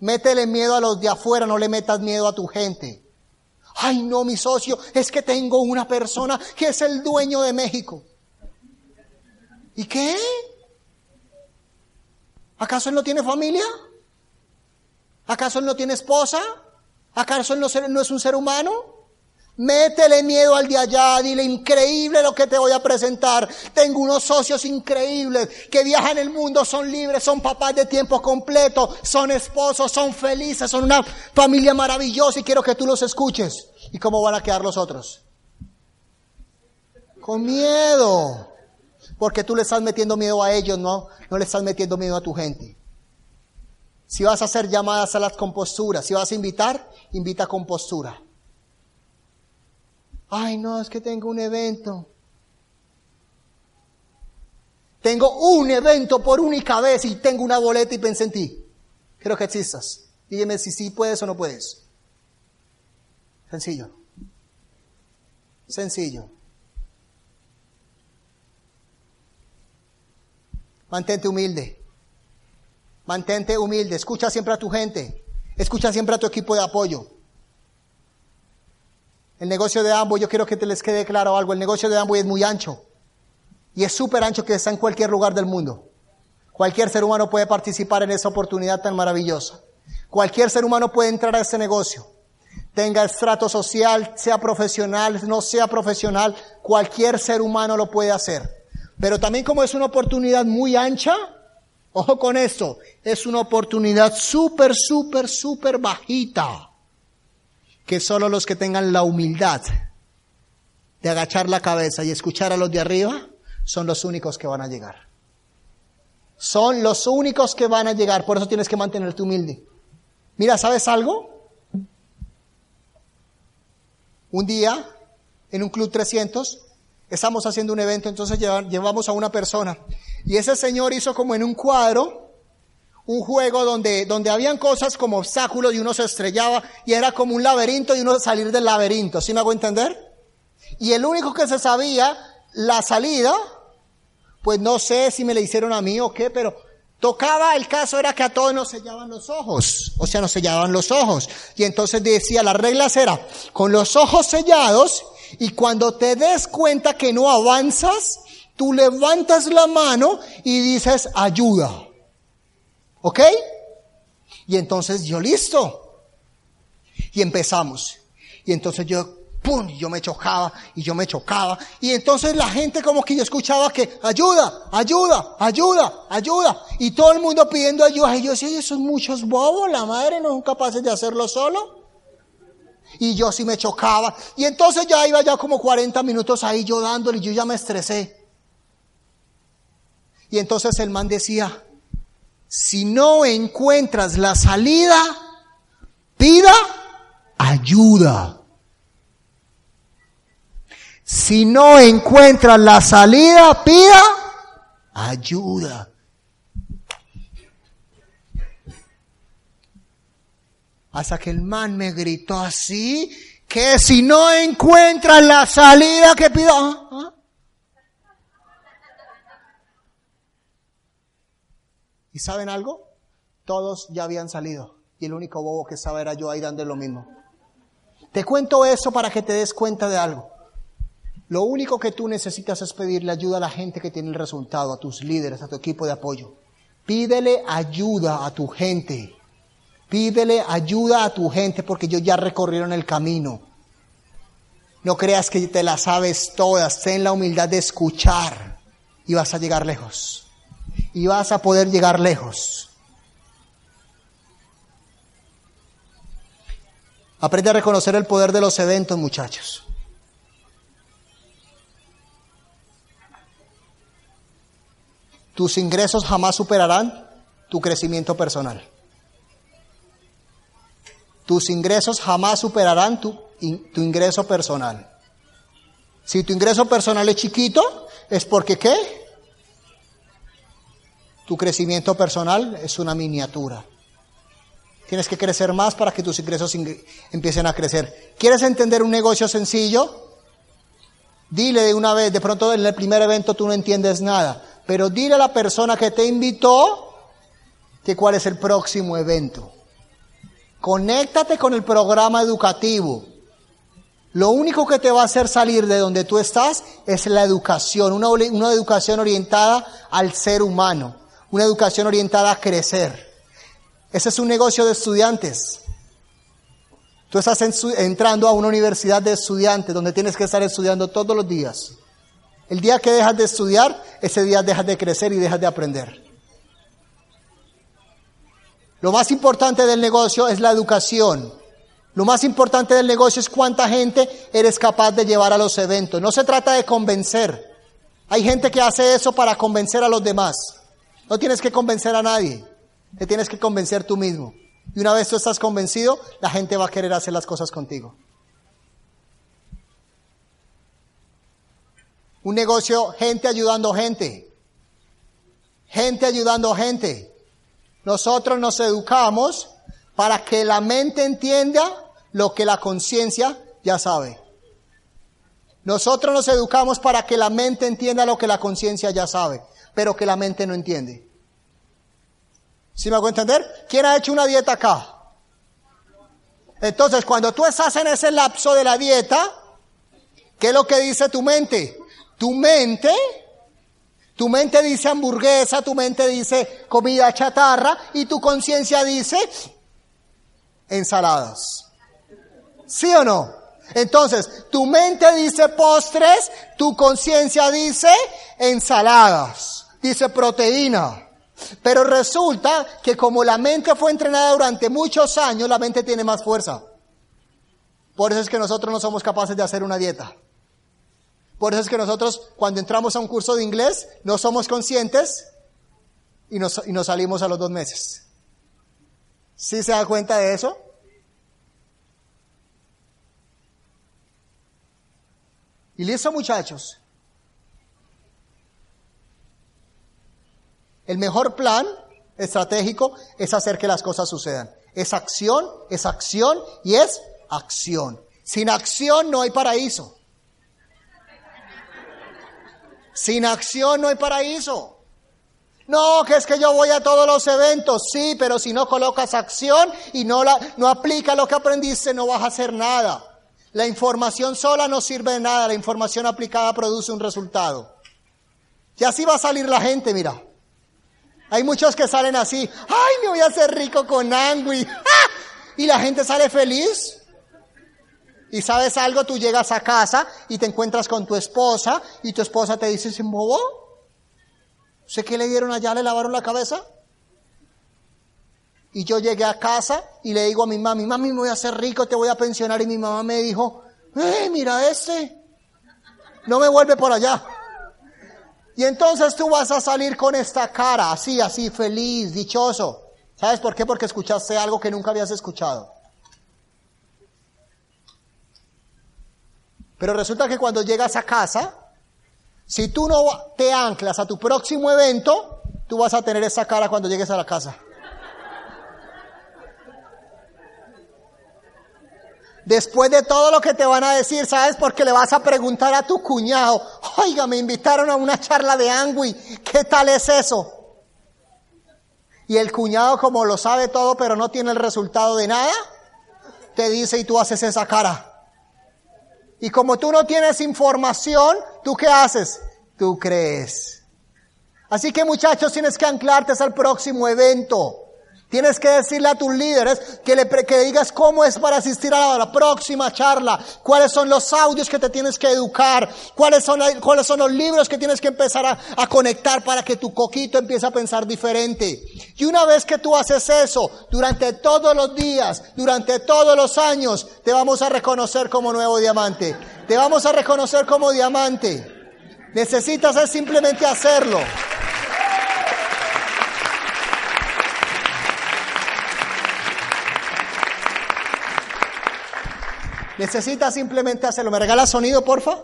Métele miedo a los de afuera, no le metas miedo a tu gente. Ay, no, mi socio, es que tengo una persona que es el dueño de México. ¿Y qué? ¿Acaso él no tiene familia? ¿Acaso él no tiene esposa? ¿Acaso él no, es un ser humano? Métele miedo al de allá, dile increíble lo que te voy a presentar. Tengo unos socios increíbles que viajan el mundo, son libres, son papás de tiempo completo, son esposos, son felices, son una familia maravillosa y quiero que tú los escuches. ¿Y cómo van a quedar los otros? Con miedo. Porque tú le estás metiendo miedo a ellos, no, no le estás metiendo miedo a tu gente. Si vas a hacer llamadas, a las composturas. Si vas a invitar, invita con postura. Ay, no, es que tengo un evento. Tengo un evento por única vez y tengo una boleta y pensé en ti. Quiero que existas. Dígame si sí puedes o no puedes. Sencillo. Sencillo. Mantente humilde. Mantente humilde. Escucha siempre a tu gente. Escucha siempre a tu equipo de apoyo. El negocio de Amway, yo quiero que te les quede claro algo. El negocio de Amway es muy ancho. Y es súper ancho que está en cualquier lugar del mundo. Cualquier ser humano puede participar en esa oportunidad tan maravillosa. Cualquier ser humano puede entrar a este negocio. Tenga estrato social, sea profesional, no sea profesional, cualquier ser humano lo puede hacer. Pero también como es una oportunidad muy ancha, ojo con esto, es una oportunidad súper, súper, súper bajita. Que solo los que tengan la humildad de agachar la cabeza y escuchar a los de arriba son los únicos que van a llegar. Son los únicos que van a llegar, por eso tienes que mantenerte humilde. Mira, ¿sabes algo? Un día, en un club 300, estamos haciendo un evento, entonces llevamos a una persona. Y ese señor hizo como en un cuadro un juego donde, donde habían cosas como obstáculos y uno se estrellaba y era como un laberinto y uno salir del laberinto, ¿sí me hago entender? Y el único que se sabía la salida, pues no sé si me le hicieron a mí o qué, pero tocaba, el caso era que a todos nos sellaban los ojos, o sea, nos sellaban los ojos. Y entonces decía, las reglas era, con los ojos sellados, y cuando te des cuenta que no avanzas, tú levantas la mano y dices, ayuda. ¿Ok? Y entonces yo listo. Y empezamos. Y entonces yo, ¡pum! Yo me chocaba y yo me chocaba. Y entonces la gente como que yo escuchaba que, ayuda, ayuda, ayuda, ayuda. Y todo el mundo pidiendo ayuda. Y yo decía, esos muchos bobos, la madre no son capaces de hacerlo solo. Y yo sí me chocaba. Y entonces ya iba ya como 40 minutos ahí yo dándole y yo ya me estresé. Y entonces el man decía, si no encuentras la salida, pida ayuda. Si no encuentras la salida, pida ayuda. Hasta que el man me gritó así, que si no encuentras la salida, que pida... ¿Ah? ¿Y saben algo? Todos ya habían salido y el único bobo que estaba era yo ahí dando lo mismo. Te cuento eso para que te des cuenta de algo. Lo único que tú necesitas es pedirle ayuda a la gente que tiene el resultado, a tus líderes, a tu equipo de apoyo. Pídele ayuda a tu gente. Pídele ayuda a tu gente porque ellos ya recorrieron el camino. No creas que te la sabes todas. Ten la humildad de escuchar y vas a llegar lejos y vas a poder llegar lejos. Aprende a reconocer el poder de los eventos, muchachos. Tus ingresos jamás superarán tu crecimiento personal. Tus ingresos jamás superarán tu, tu ingreso personal. Si tu ingreso personal es chiquito, es porque ¿qué? Tu crecimiento personal es una miniatura. Tienes que crecer más para que tus ingresos empiecen a crecer. ¿Quieres entender un negocio sencillo? Dile de una vez, de pronto en el primer evento tú no entiendes nada, pero dile a la persona que te invitó que cuál es el próximo evento. Conéctate con el programa educativo. Lo único que te va a hacer salir de donde tú estás es la educación, una, una educación orientada al ser humano una educación orientada a crecer. Ese es un negocio de estudiantes. Tú estás entrando a una universidad de estudiantes donde tienes que estar estudiando todos los días. El día que dejas de estudiar, ese día dejas de crecer y dejas de aprender. Lo más importante del negocio es la educación. Lo más importante del negocio es cuánta gente eres capaz de llevar a los eventos. No se trata de convencer. Hay gente que hace eso para convencer a los demás. No tienes que convencer a nadie, te tienes que convencer tú mismo. Y una vez tú estás convencido, la gente va a querer hacer las cosas contigo. Un negocio, gente ayudando gente. Gente ayudando gente. Nosotros nos educamos para que la mente entienda lo que la conciencia ya sabe. Nosotros nos educamos para que la mente entienda lo que la conciencia ya sabe, pero que la mente no entiende. ¿Sí me hago entender? ¿Quién ha hecho una dieta acá? Entonces, cuando tú estás en ese lapso de la dieta, ¿qué es lo que dice tu mente? Tu mente, tu mente dice hamburguesa, tu mente dice comida chatarra y tu conciencia dice ensaladas. ¿Sí o no? Entonces, tu mente dice postres, tu conciencia dice ensaladas, dice proteína. Pero resulta que como la mente fue entrenada durante muchos años, la mente tiene más fuerza. Por eso es que nosotros no somos capaces de hacer una dieta. Por eso es que nosotros cuando entramos a un curso de inglés no somos conscientes y nos, y nos salimos a los dos meses. ¿Sí se da cuenta de eso? Y listo muchachos. El mejor plan estratégico es hacer que las cosas sucedan. Es acción, es acción y es acción. Sin acción no hay paraíso. Sin acción no hay paraíso. No, que es que yo voy a todos los eventos, sí, pero si no colocas acción y no, la, no aplicas lo que aprendiste, no vas a hacer nada. La información sola no sirve de nada, la información aplicada produce un resultado. Y así va a salir la gente, mira. Hay muchos que salen así, ay, me voy a hacer rico con angui. Y la gente sale feliz. Y sabes algo, tú llegas a casa y te encuentras con tu esposa y tu esposa te dice, ¿se? ¿Sé qué le dieron allá? ¿Le lavaron la cabeza? Y yo llegué a casa y le digo a mi mami, mami, me voy a hacer rico, te voy a pensionar. Y mi mamá me dijo, eh, mira este, no me vuelve por allá. Y entonces tú vas a salir con esta cara, así, así, feliz, dichoso. ¿Sabes por qué? Porque escuchaste algo que nunca habías escuchado. Pero resulta que cuando llegas a casa, si tú no te anclas a tu próximo evento, tú vas a tener esa cara cuando llegues a la casa. Después de todo lo que te van a decir, ¿sabes? Porque le vas a preguntar a tu cuñado, oiga, me invitaron a una charla de Angui, ¿qué tal es eso? Y el cuñado, como lo sabe todo, pero no tiene el resultado de nada, te dice y tú haces esa cara. Y como tú no tienes información, ¿tú qué haces? Tú crees. Así que muchachos, tienes que anclarte al próximo evento. Tienes que decirle a tus líderes que le digas cómo es para asistir a la, próxima charla, cuáles son los audios que te tienes que educar, cuáles son, cuáles son los libros que tienes que empezar a, a conectar para que tu coquito empiece a pensar diferente. Y una vez que tú haces eso, durante todos los días, durante todos los años, te vamos a reconocer como nuevo diamante. Te vamos a reconocer como diamante. Necesitas es simplemente hacerlo. Necesita simplemente hacerlo. ¿Me regala sonido, porfa?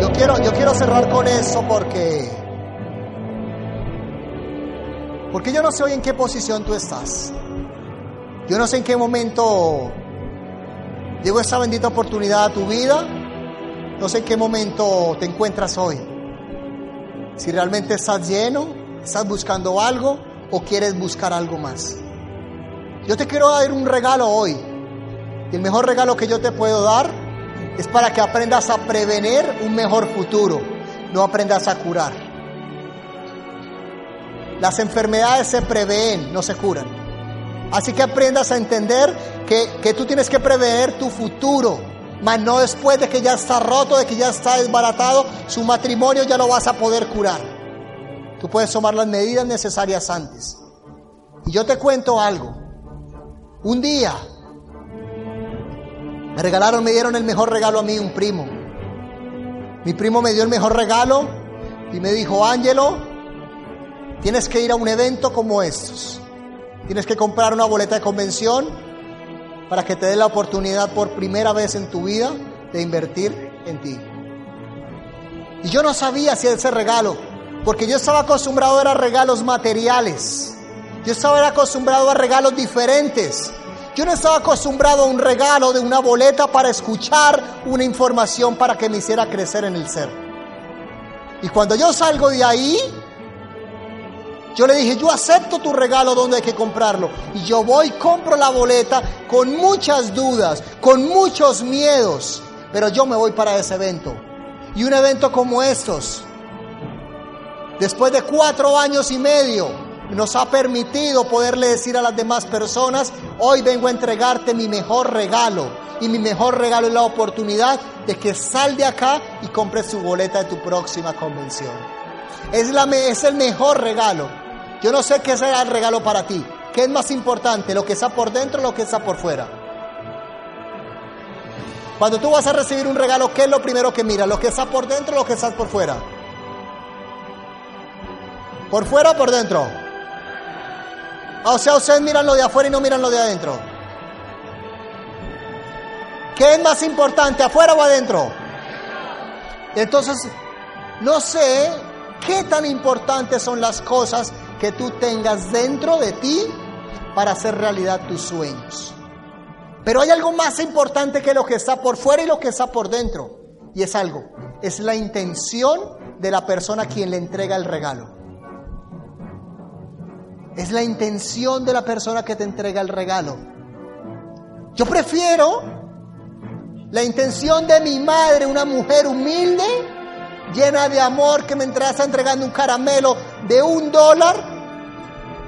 Yo quiero, yo quiero cerrar con eso porque porque yo no sé hoy en qué posición tú estás. Yo no sé en qué momento Llegó esta bendita oportunidad a tu vida. No sé en qué momento te encuentras hoy. Si realmente estás lleno, estás buscando algo o quieres buscar algo más. Yo te quiero dar un regalo hoy. Y el mejor regalo que yo te puedo dar es para que aprendas a prevenir un mejor futuro, no aprendas a curar. Las enfermedades se prevén, no se curan. Así que aprendas a entender que, tú tienes que prever tu futuro, mas no después de que ya está roto, de que ya está desbaratado, su matrimonio ya lo vas a poder curar. Tú puedes tomar las medidas necesarias antes. Y yo te cuento algo. Un día me regalaron, me dieron el mejor regalo a mí, un primo. Mi primo me dio el mejor regalo y me dijo, Ángelo, tienes que ir a un evento como estos. Tienes que comprar una boleta de convención para que te dé la oportunidad por primera vez en tu vida de invertir en ti. Y yo no sabía si ese regalo, porque yo estaba acostumbrado a regalos materiales. Yo estaba acostumbrado a regalos diferentes. Yo no estaba acostumbrado a un regalo de una boleta para escuchar una información para que me hiciera crecer en el ser. Y cuando yo salgo de ahí, yo le dije, yo acepto tu regalo donde hay que comprarlo. Y yo voy, compro la boleta con muchas dudas, con muchos miedos. Pero yo me voy para ese evento. Y un evento como estos, después de cuatro años y medio, nos ha permitido poderle decir a las demás personas, hoy vengo a entregarte mi mejor regalo. Y mi mejor regalo es la oportunidad de que sal de acá y compres su boleta de tu próxima convención. Es, la, es el mejor regalo. Yo no sé qué será el regalo para ti. ¿Qué es más importante, lo que está por dentro o lo que está por fuera? Cuando tú vas a recibir un regalo, ¿qué es lo primero que miras? ¿Lo que está por dentro o lo que está por fuera? ¿Por fuera o por dentro? Ah, o sea, ustedes miran lo de afuera y no miran lo de adentro. ¿Qué es más importante, afuera o adentro? Entonces, no sé qué tan importantes son las cosas que tú tengas dentro de ti para hacer realidad tus sueños. Pero hay algo más importante que lo que está por fuera y lo que está por dentro. Y es algo, es la intención de la persona quien le entrega el regalo. Es la intención de la persona que te entrega el regalo. Yo prefiero la intención de mi madre, una mujer humilde, llena de amor, que me está entregando un caramelo de un dólar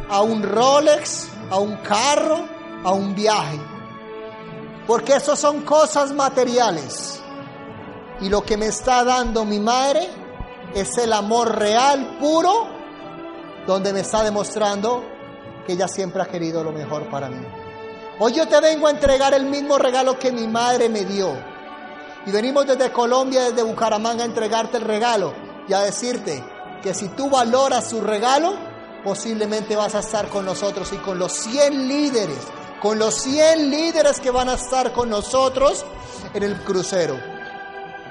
a un Rolex, a un carro, a un viaje. Porque eso son cosas materiales. Y lo que me está dando mi madre es el amor real, puro, donde me está demostrando que ella siempre ha querido lo mejor para mí. Hoy yo te vengo a entregar el mismo regalo que mi madre me dio. Y venimos desde Colombia, desde Bucaramanga, a entregarte el regalo y a decirte que si tú valoras su regalo, posiblemente vas a estar con nosotros y con los 100 líderes con los 100 líderes que van a estar con nosotros en el crucero.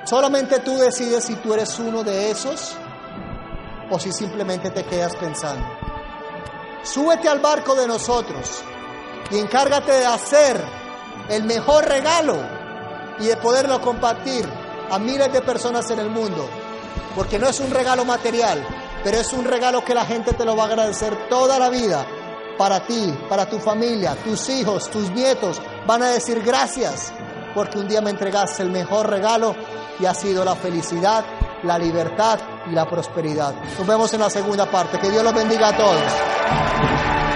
Solamente tú decides si tú eres uno de esos o si simplemente te quedas pensando. Súbete al barco de nosotros y encárgate de hacer el mejor regalo y de poderlo compartir a miles de personas en el mundo. Porque no es un regalo material, pero es un regalo que la gente te lo va a agradecer toda la vida para ti, para tu familia, tus hijos, tus nietos, van a decir gracias porque un día me entregaste el mejor regalo y ha sido la felicidad, la libertad y la prosperidad. Nos vemos en la segunda parte. Que Dios los bendiga a todos.